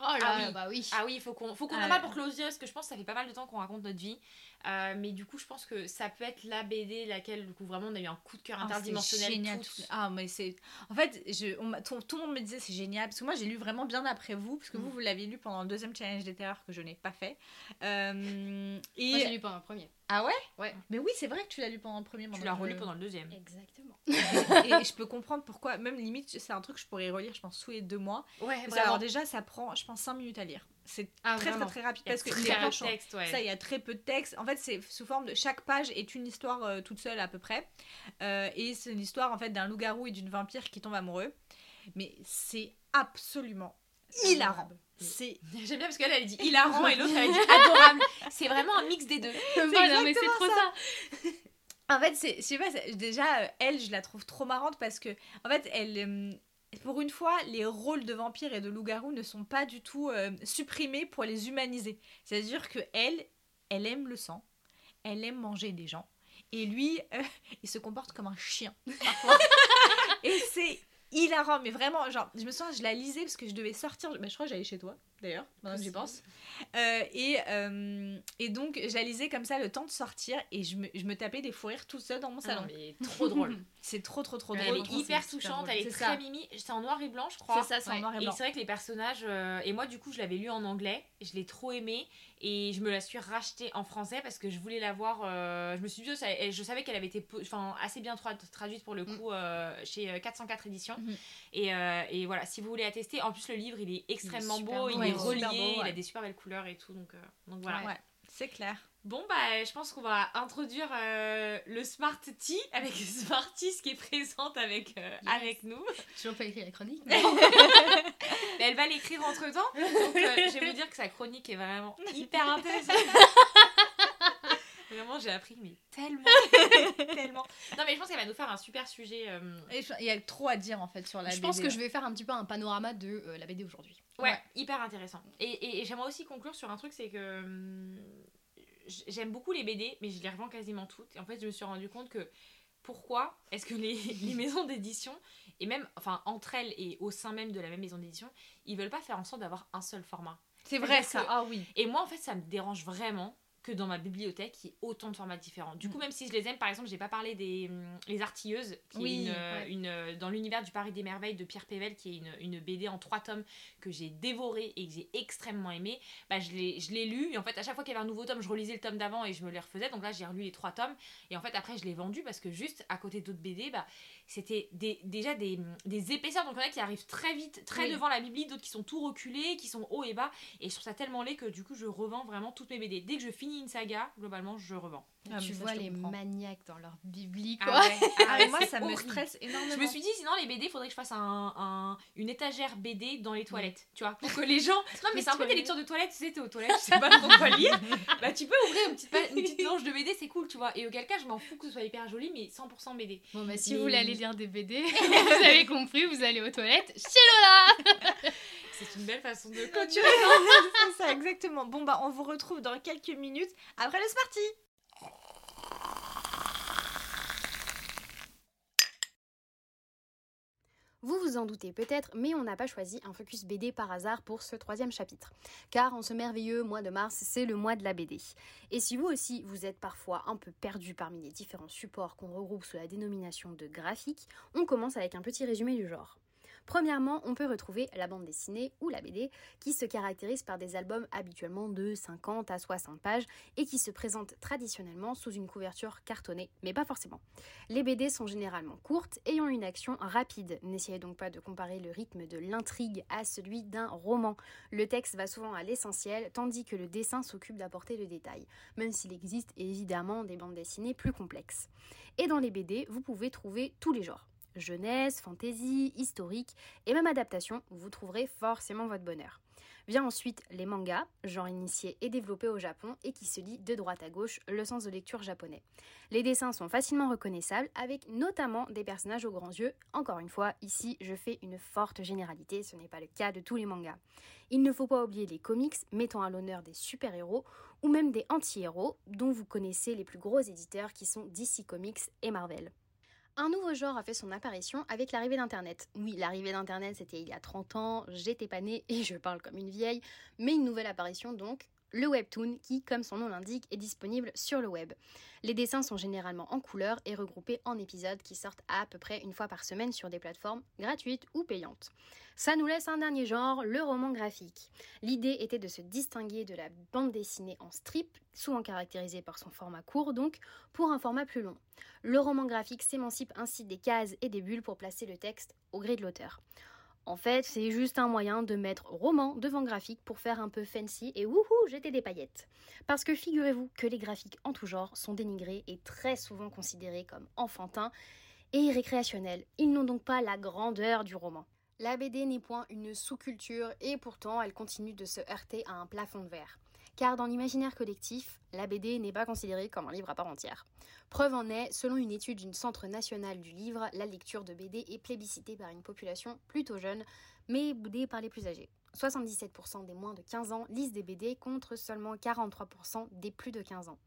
Oh là, Ah oui. bah oui. Ah oui, il faut qu'on faut qu'on en parle pour clôturer parce que je pense que ça fait pas mal de temps qu'on raconte notre vie. Euh, mais du coup, je pense que ça peut être la BD laquelle du coup vraiment on a eu un coup de cœur Ah, c'est interdimensionnel. génial toutes. tout- ah mais c'est en fait je, on tout, tout le monde me disait c'est génial parce que moi j'ai lu vraiment bien après vous parce que vous Mm. vous l'avez lu pendant le deuxième challenge des terreurs que je n'ai pas fait Euh, et Moi, j'ai lu pendant le premier. ah ouais? Ouais. mais oui c'est vrai que tu l'as lu pendant le premier Tu l'as le- relu pendant le deuxième. Exactement. et je peux comprendre pourquoi même limite c'est un truc que je pourrais relire je pense tous les deux mois Ouais, Parce alors déjà ça prend je pense 5 minutes à lire c'est Ah, très, très très rapide Il y a parce que très texte, ouais. ça, il y a très peu de texte. En fait, c'est sous forme de chaque page est une histoire euh, toute seule à peu près. Euh, et c'est l'histoire en fait d'un loup-garou et d'une vampire qui tombent amoureux. Mais c'est absolument hilarant. C'est J'aime bien parce qu'elle elle dit hilarant et l'autre elle a dit adorable. C'est vraiment un mix des deux. Voilà, mais c'est trop ça. en fait, c'est je sais pas, déjà euh, elle, je la trouve trop marrante parce que en fait, elle pour une fois, les rôles de vampire et de loup-garou ne sont pas du tout euh, supprimés pour les humaniser. C'est-à-dire que elle, elle aime le sang, elle aime manger des gens, et lui, euh, il se comporte comme un chien. parfois. et c'est hilarant, mais vraiment, genre, je me souviens, je la lisais parce que je devais sortir. bah, je crois que j'allais chez toi, d'ailleurs, maintenant que j'y pense. Euh, et, euh, et donc, je la lisais comme ça le temps de sortir, et je me, je me tapais des fous rires tout seul dans mon Ah salon. non, mais trop drôle. C'est trop, trop, trop elle drôle. est Franchement, hyper touchante, elle est, très ça. mimi. C'est en noir et blanc, je crois. C'est ça, c'est en noir et Et blanc. c'est vrai que les personnages, euh, et moi du coup je l'avais lu en anglais, je l'ai trop aimé et je me la suis rachetée en français parce que je voulais la voir. euh, je me suis dit, ça- elle- je savais qu'elle avait été assez bien tra- traduite pour le coup euh, chez euh, 404 éditions. Mhm. et, et voilà, si vous voulez la tester, en plus le livre il est extrêmement beau, il ouais, est est relié, beau, il a des super belles couleurs et tout. Donc, euh, donc voilà. Ouais, c'est clair. Bon, bah, je pense qu'on va introduire euh, le Smart Tea avec Smarties qui est présente avec, euh, Yes. avec nous. Toujours pas écrit la chronique. Mais elle va l'écrire entre temps. Donc, euh, je vais vous dire que sa chronique est vraiment hyper intéressante. Vraiment, j'ai appris, mais tellement, tellement. Non, mais je pense qu'elle va nous faire un super sujet. euh, Et je- Il y a trop à dire en fait sur la je pense BD. que je vais faire un petit peu un panorama de euh, la BD aujourd'hui. Ouais, Ouais. hyper intéressant. Et, et- et j'aimerais aussi conclure sur un truc, c'est que hum, j- j'aime beaucoup les BD, mais je les revends quasiment toutes. Et en fait, je me suis rendu compte que pourquoi est-ce que les, les maisons d'édition, et même enfin entre elles et au sein même de la même maison d'édition, ils veulent pas faire en sorte d'avoir un seul format. C'est vrai ça. que- Ah oui. Et moi, en fait, ça me dérange vraiment que dans ma bibliothèque, il y ait autant de formats différents. Du coup, Mm. même si je les aime, par exemple, j'ai pas parlé des hum, Les Artilleuses, qui Oui, est une, euh, ouais. une, euh, dans l'univers du Paris des Merveilles de Pierre Pével, qui est une, une BD en trois tomes que j'ai dévoré et que j'ai extrêmement aimé. Bah, je l'ai je l'ai lu, et en fait, à chaque fois qu'il y avait un nouveau tome, je relisais le tome d'avant et je me les refaisais. Donc là, j'ai relu les trois tomes, et en fait, après, je l'ai vendu parce que juste à côté d'autres BD, bah, c'était des, déjà des, des épaisseurs. Donc il y en a qui arrivent très vite, très Oui. devant la bibli, d'autres qui sont tout reculés, qui sont haut et bas. Et je trouve ça tellement laid que du coup, je revends vraiment toutes mes BD. Dès que je finis une saga, globalement, je revends. Ah, tu vois les comprends. maniaques dans leur bibli, Ah ouais, ah ouais, moi ça me stresse énormément. Je me suis dit, sinon, les BD, faudrait que je fasse un, un- une étagère BD dans les toilettes, tu vois, pour que les gens. Non, mais c'est un peu des lectures de toilettes, tu sais, t'es aux toilettes, je sais pas trop quoi lire. Bah, tu peux ouvrir une petite, pa- une petite planche de BD, c'est cool, tu vois. Et auquel cas, je m'en fous que ce soit hyper joli, mais 100% BD. Bon, bah, si Mais- vous voulez aller lire des BD, vous avez compris, vous allez aux toilettes chez Lola C'est une belle façon de clôturer. c'est ça exactement. Bon bah on vous retrouve dans quelques minutes après le Smarty. Vous vous en doutez peut-être, mais on n'a pas choisi un focus BD par hasard pour ce troisième chapitre. Car en ce merveilleux mois de mars, c'est le mois de la BD. Et si vous aussi, vous êtes parfois un peu perdu parmi les différents supports qu'on regroupe sous la dénomination de graphique, on commence avec un petit résumé du genre. Premièrement, on peut retrouver la bande dessinée ou la BD qui se caractérise par des albums habituellement de 50 à 60 pages et qui se présentent traditionnellement sous une couverture cartonnée, mais pas forcément. Les BD sont généralement courtes, ayant une action rapide. N'essayez donc pas de comparer le rythme de l'intrigue à celui d'un roman. Le texte va souvent à l'essentiel, tandis que le dessin s'occupe d'apporter le détail, même s'il existe évidemment des bandes dessinées plus complexes. Et dans les BD, vous pouvez trouver tous les genres. Jeunesse, fantasy, historique et même adaptation, vous trouverez forcément votre bonheur. Vient ensuite les mangas, genre initié et développé au Japon et qui se lit de droite à gauche, le sens de lecture japonais. Les dessins sont facilement reconnaissables avec notamment des personnages aux grands yeux. Encore une fois, ici je fais une forte généralité, ce n'est pas le cas de tous les mangas. Il ne faut pas oublier les comics mettant à l'honneur des super-héros ou même des anti-héros dont vous connaissez les plus gros éditeurs qui sont DC Comics et Marvel. Un nouveau genre a fait son apparition avec l'arrivée d'Internet. Oui, l'arrivée d'Internet, c'était il y a 30 ans, j'étais pas née et je parle comme une vieille, mais une nouvelle apparition donc, le webtoon qui, comme son nom l'indique, est disponible sur le web. Les dessins sont généralement en couleur et regroupés en épisodes qui sortent à peu près une fois par semaine sur des plateformes gratuites ou payantes. Ça nous laisse un dernier genre, le roman graphique. L'idée était de se distinguer de la bande dessinée en strip, souvent caractérisée par son format court donc, pour un format plus long. Le roman graphique s'émancipe ainsi des cases et des bulles pour placer le texte au gré de l'auteur. En fait, c'est juste un moyen de mettre roman devant graphique pour faire un peu fancy et wouhou, jeter des paillettes. Parce que figurez-vous que les graphiques en tout genre sont dénigrés et très souvent considérés comme enfantins et récréationnels. Ils n'ont donc pas la grandeur du roman. La BD n'est point une sous-culture et pourtant elle continue de se heurter à un plafond de verre. Car dans l'imaginaire collectif, la BD n'est pas considérée comme un livre à part entière. Preuve en est, selon une étude du Centre national du livre, la lecture de BD est plébiscitée par une population plutôt jeune, mais boudée par les plus âgés. 77% des moins de 15 ans lisent des BD contre seulement 43% des plus de 15 ans.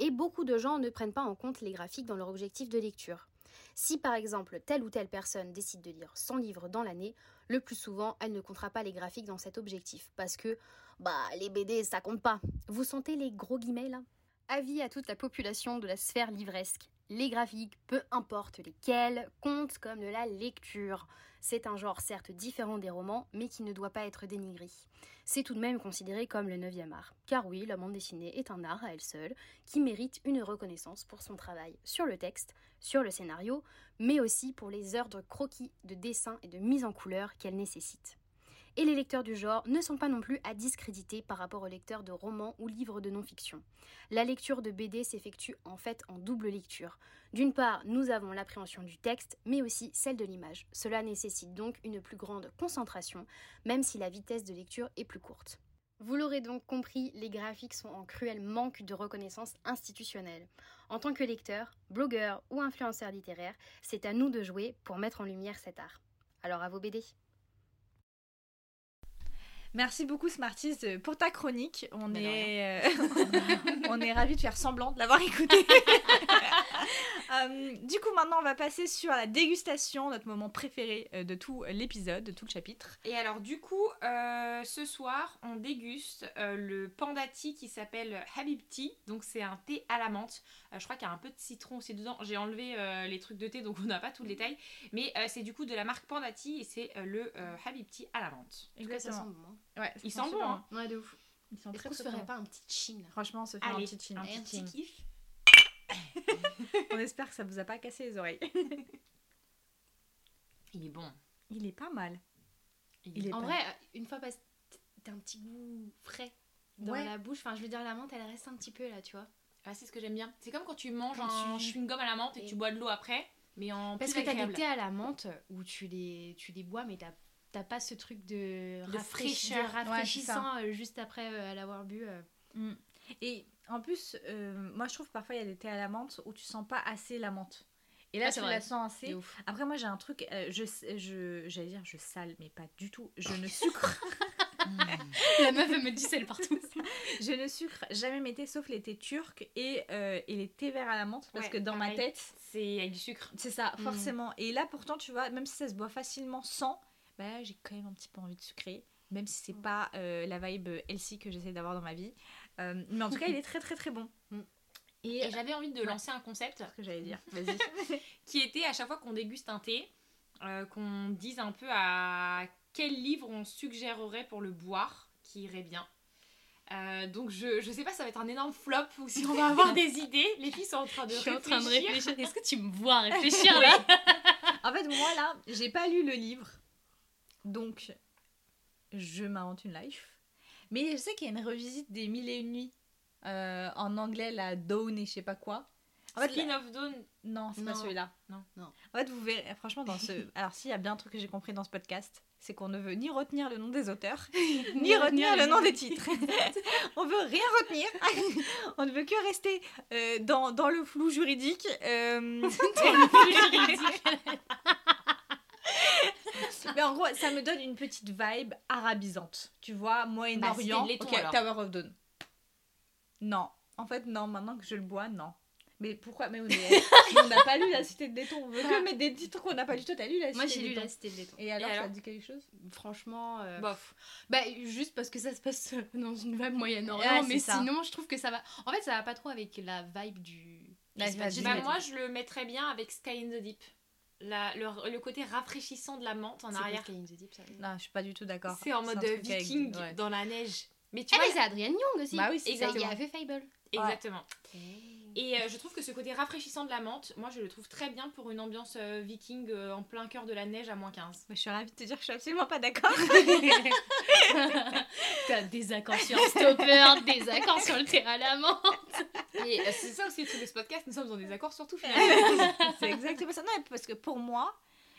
Et beaucoup de gens ne prennent pas en compte les graphiques dans leur objectif de lecture. Si par exemple telle ou telle personne décide de lire 100 livres dans l'année, le plus souvent elle ne comptera pas les graphiques dans cet objectif parce que bah les BD ça compte pas. Vous sentez les gros guillemets là? Avis à toute la population de la sphère livresque. Les graphiques, peu importe lesquels, comptent comme de la lecture. C'est un genre certes différent des romans, mais qui ne doit pas être dénigré. C'est tout de même considéré comme le neuvième art. Car oui, la bande dessinée est un art à elle seule, qui mérite une reconnaissance pour son travail sur le texte, sur le scénario, mais aussi pour les heures de croquis, de dessin et de mise en couleur qu'elle nécessite. Et les lecteurs du genre ne sont pas non plus à discréditer par rapport aux lecteurs de romans ou livres de non-fiction. La lecture de BD s'effectue en fait en double lecture. D'une part, nous avons l'appréhension du texte, mais aussi celle de l'image. Cela nécessite donc une plus grande concentration, même si la vitesse de lecture est plus courte. Vous l'aurez donc compris, les graphiques sont en cruel manque de reconnaissance institutionnelle. En tant que lecteur, blogueur ou influenceur littéraire, c'est à nous de jouer pour mettre en lumière cet art. Alors à vos BD Merci beaucoup Smarties euh, pour ta chronique. On est, euh, on est ravis de faire semblant de l'avoir écoutée. Euh, du coup, maintenant, on va passer sur la dégustation, notre moment préféré euh, de tout l'épisode, de tout le chapitre. Et alors du coup, euh, ce soir, on déguste euh, le pandati qui s'appelle Habib Tea. Donc c'est un thé à la menthe. Euh, je crois qu'il y a un peu de citron aussi dedans. J'ai enlevé euh, les trucs de thé, donc on n'a pas tout le détail. Mais euh, c'est du coup de la marque Pandati et c'est euh, le euh, Habib Tea à la menthe. En tout cas, ça sent bon. hein. Ouais, Il sent bon, hein. Ouais, de ouf. Ils sont Est-ce très qu'on se ferait pas un petit chin Franchement, on se fait un petit chin. un Et un petit petit kiff On espère que ça vous a pas cassé les oreilles. Il est bon. Il est pas mal. Il Il est En pas- vrai, euh, une fois passé, t'as un petit goût frais dans Ouais. la bouche. Enfin, je veux dire, la menthe, elle reste un petit peu là, tu vois. Ah, c'est ce que j'aime bien. C'est comme quand tu manges Quand un tu- chewing-gum à la menthe et que Et- tu bois de l'eau après, mais en Parce plus que t'as des thés à la menthe où tu les, tu les bois, mais t'as t'as pas ce truc de, Ouais, rafraîchissant euh, juste après euh, l'avoir bu. euh. Mm. Et en plus, euh, moi je trouve parfois il y a des thés à la menthe où tu sens pas assez la menthe. Et là, Ah, tu vrai. la sens assez. Après, moi j'ai un truc, euh, je, je, j'allais dire je sale, mais pas du tout. Je ne sucre, La meuf, elle met du sel partout. je ne sucre jamais mes thés sauf les thés turcs et, euh, et les thés verts à la menthe parce Ouais, que dans ma tête, C'est avec du sucre. c'est ça, Mm. forcément. Et là, pourtant, tu vois, même si ça se boit facilement sans, bah, j'ai quand même un petit peu envie de sucrer. Même si c'est pas euh, la vibe healthy que j'essaie d'avoir dans ma vie. Euh, mais en tout cas, il est très très très bon. Mm. Et, Et j'avais envie de Ouais. lancer un concept ce que j'allais dire, vas-y. qui était à chaque fois qu'on déguste un thé, euh, qu'on dise un peu à quel livre on suggérerait pour le boire, qui irait bien. Euh, donc je, je sais pas, ça va être un énorme flop ou si on va avoir des idées. Les filles sont en train de Je suis en train de réfléchir. réfléchir. Est-ce que tu me vois réfléchir là En fait, moi là, j'ai pas lu le livre. Donc, je m'invente une life. Mais je sais qu'il y a une revisite des Mille et Une Nuits. euh, en anglais, la Dawn et je sais pas quoi. En fait, Skin of Dawn. Non, c'est pas celui-là. Non. Non. En fait, vous verrez, franchement, dans ce. Alors, s'il y a bien un truc que j'ai compris dans ce podcast, c'est qu'on ne veut ni retenir le nom des auteurs, ni retenir le nom des titres. On veut rien retenir. On ne veut que rester euh, dans, dans le flou juridique. euh, Mais en gros, ça me donne une petite vibe arabisante. Tu vois, Moyen-Orient. Bah, Ok, alors. Tower of Dawn. Non. En fait, non. Maintenant que je le bois, non. Mais pourquoi? Mais on n'a pas lu La Cité de Laiton. On veut que mettre des titres qu'on n'a pas lu. Toi, t'as lu La Cité Moi, j'ai lu la cité de laiton. Et alors, Et ça alors te dit quelque chose? Franchement, euh, Bof. bah juste parce que ça se passe dans une vibe Moyen-Orient, Ouais, c'est mais ça. sinon, je trouve que ça va. En fait, ça va pas trop avec la vibe du. La vibe Bah, moi, je le mettrais bien avec Sky in the Deep. La- le, le côté rafraîchissant de la menthe en C'est arrière. Sky in the Deep, ça Non, je suis pas du tout d'accord. C'est en mode avec- viking ouais. dans la neige. Mais tu Ah, vois, mais c'est Adrien Young aussi. Bah oui, c'est C'est- Il exactement. a fait Fable. exactement. Et euh, je trouve que ce côté rafraîchissant de la menthe, moi je le trouve très bien pour une ambiance euh, viking euh, en plein cœur de la neige à moins 15. Je suis ravie de te dire que je suis absolument pas d'accord. T'as des accords sur un stopper, des accords sur le terrain à la menthe. Et euh, c'est ça aussi, tous les podcasts, nous sommes en désaccord sur tout finalement. c'est exactement ça. Non, parce que pour moi,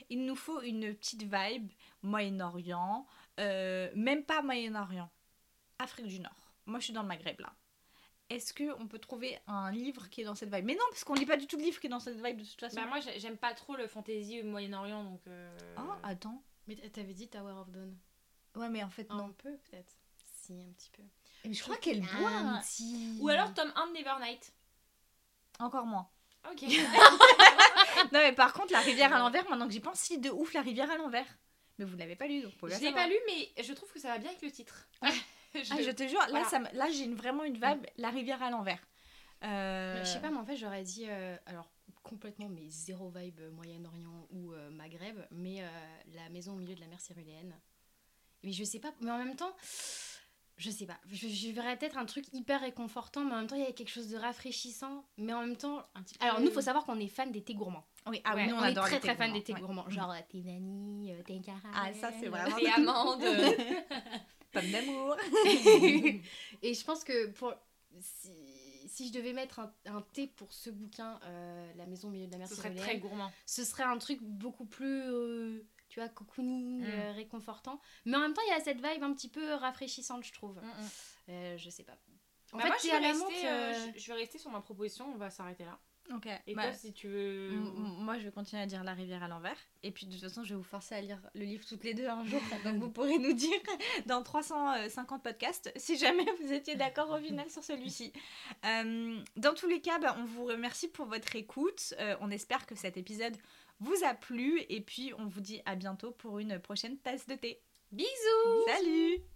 il nous faut une petite vibe Moyen-Orient, euh, même pas Moyen-Orient, Afrique du Nord. Moi, je suis dans le Maghreb là. Est-ce que on peut trouver un livre qui est dans cette vibe? Mais non, parce qu'on lit pas du tout de livre qui est dans cette vibe de toute façon. bah, moi j'ai- j'aime pas trop le fantasy au Moyen-Orient donc. euh, Oh, attends. Mais t'avais dit Tower of Dawn. Ouais, mais en fait Un non. peu, peut-être. Si, un petit peu. Mais je crois qu'elle boit. Un hein. petit. Ou alors tome 1 de Nevernight. Encore moins. Ok. Non, mais par contre, la rivière à l'envers, maintenant que j'y pense, si de ouf la rivière à l'envers. Mais vous l'avez pas lu, donc vous je la l'ai pas lu, mais je trouve que ça va bien avec le titre. Ah, je te jure, là, Voilà. ça là j'ai vraiment une vibe, la rivière à l'envers. Euh, Je sais pas, mais en fait, j'aurais dit. euh, alors, complètement, mais zéro vibe euh, Moyen-Orient ou euh, Maghreb, mais la maison au milieu de la mer cyruléenne. Mais je sais pas, mais en même temps. Je sais pas, je, je verrais peut-être un truc hyper réconfortant, mais en même temps, il y a quelque chose de rafraîchissant. Mais en même temps. Un petit peu- Alors, nous, faut savoir qu'on est fan des thés gourmands. Oui, ah Ouais, nous, on, on, est très très fan des thés ouais. gourmands. Genre thé vanille, thé caramel. Ah, ça, c'est vraiment- Et amandes. Pomme d'amour. Et je pense que pour. Si, si je devais mettre un, un thé pour ce bouquin, euh, La maison au milieu de la mer Ce serait très gourmand. ce serait un truc beaucoup plus, euh, tu vois, cocooning, Mm. euh, réconfortant. Mais en même temps, il y a cette vibe un petit peu rafraîchissante, je trouve. Euh, je sais pas. En Bah, fait, moi, je vais, rester, euh, euh, je- je vais rester sur ma proposition, on va s'arrêter là. Ok. Et bah, toi, si tu veux. moi, je vais continuer à dire La rivière à l'envers. Et puis, de toute façon, je vais vous forcer à lire le livre toutes les deux un jour. Donc, vous pourrez nous dire dans 350 podcasts si jamais vous étiez d'accord au final sur celui-ci. Euh, dans tous les cas, bah, on vous remercie pour votre écoute. Euh, on espère que cet épisode vous a plu. Et puis, on vous dit à bientôt pour une prochaine tasse de thé. Bisous Salut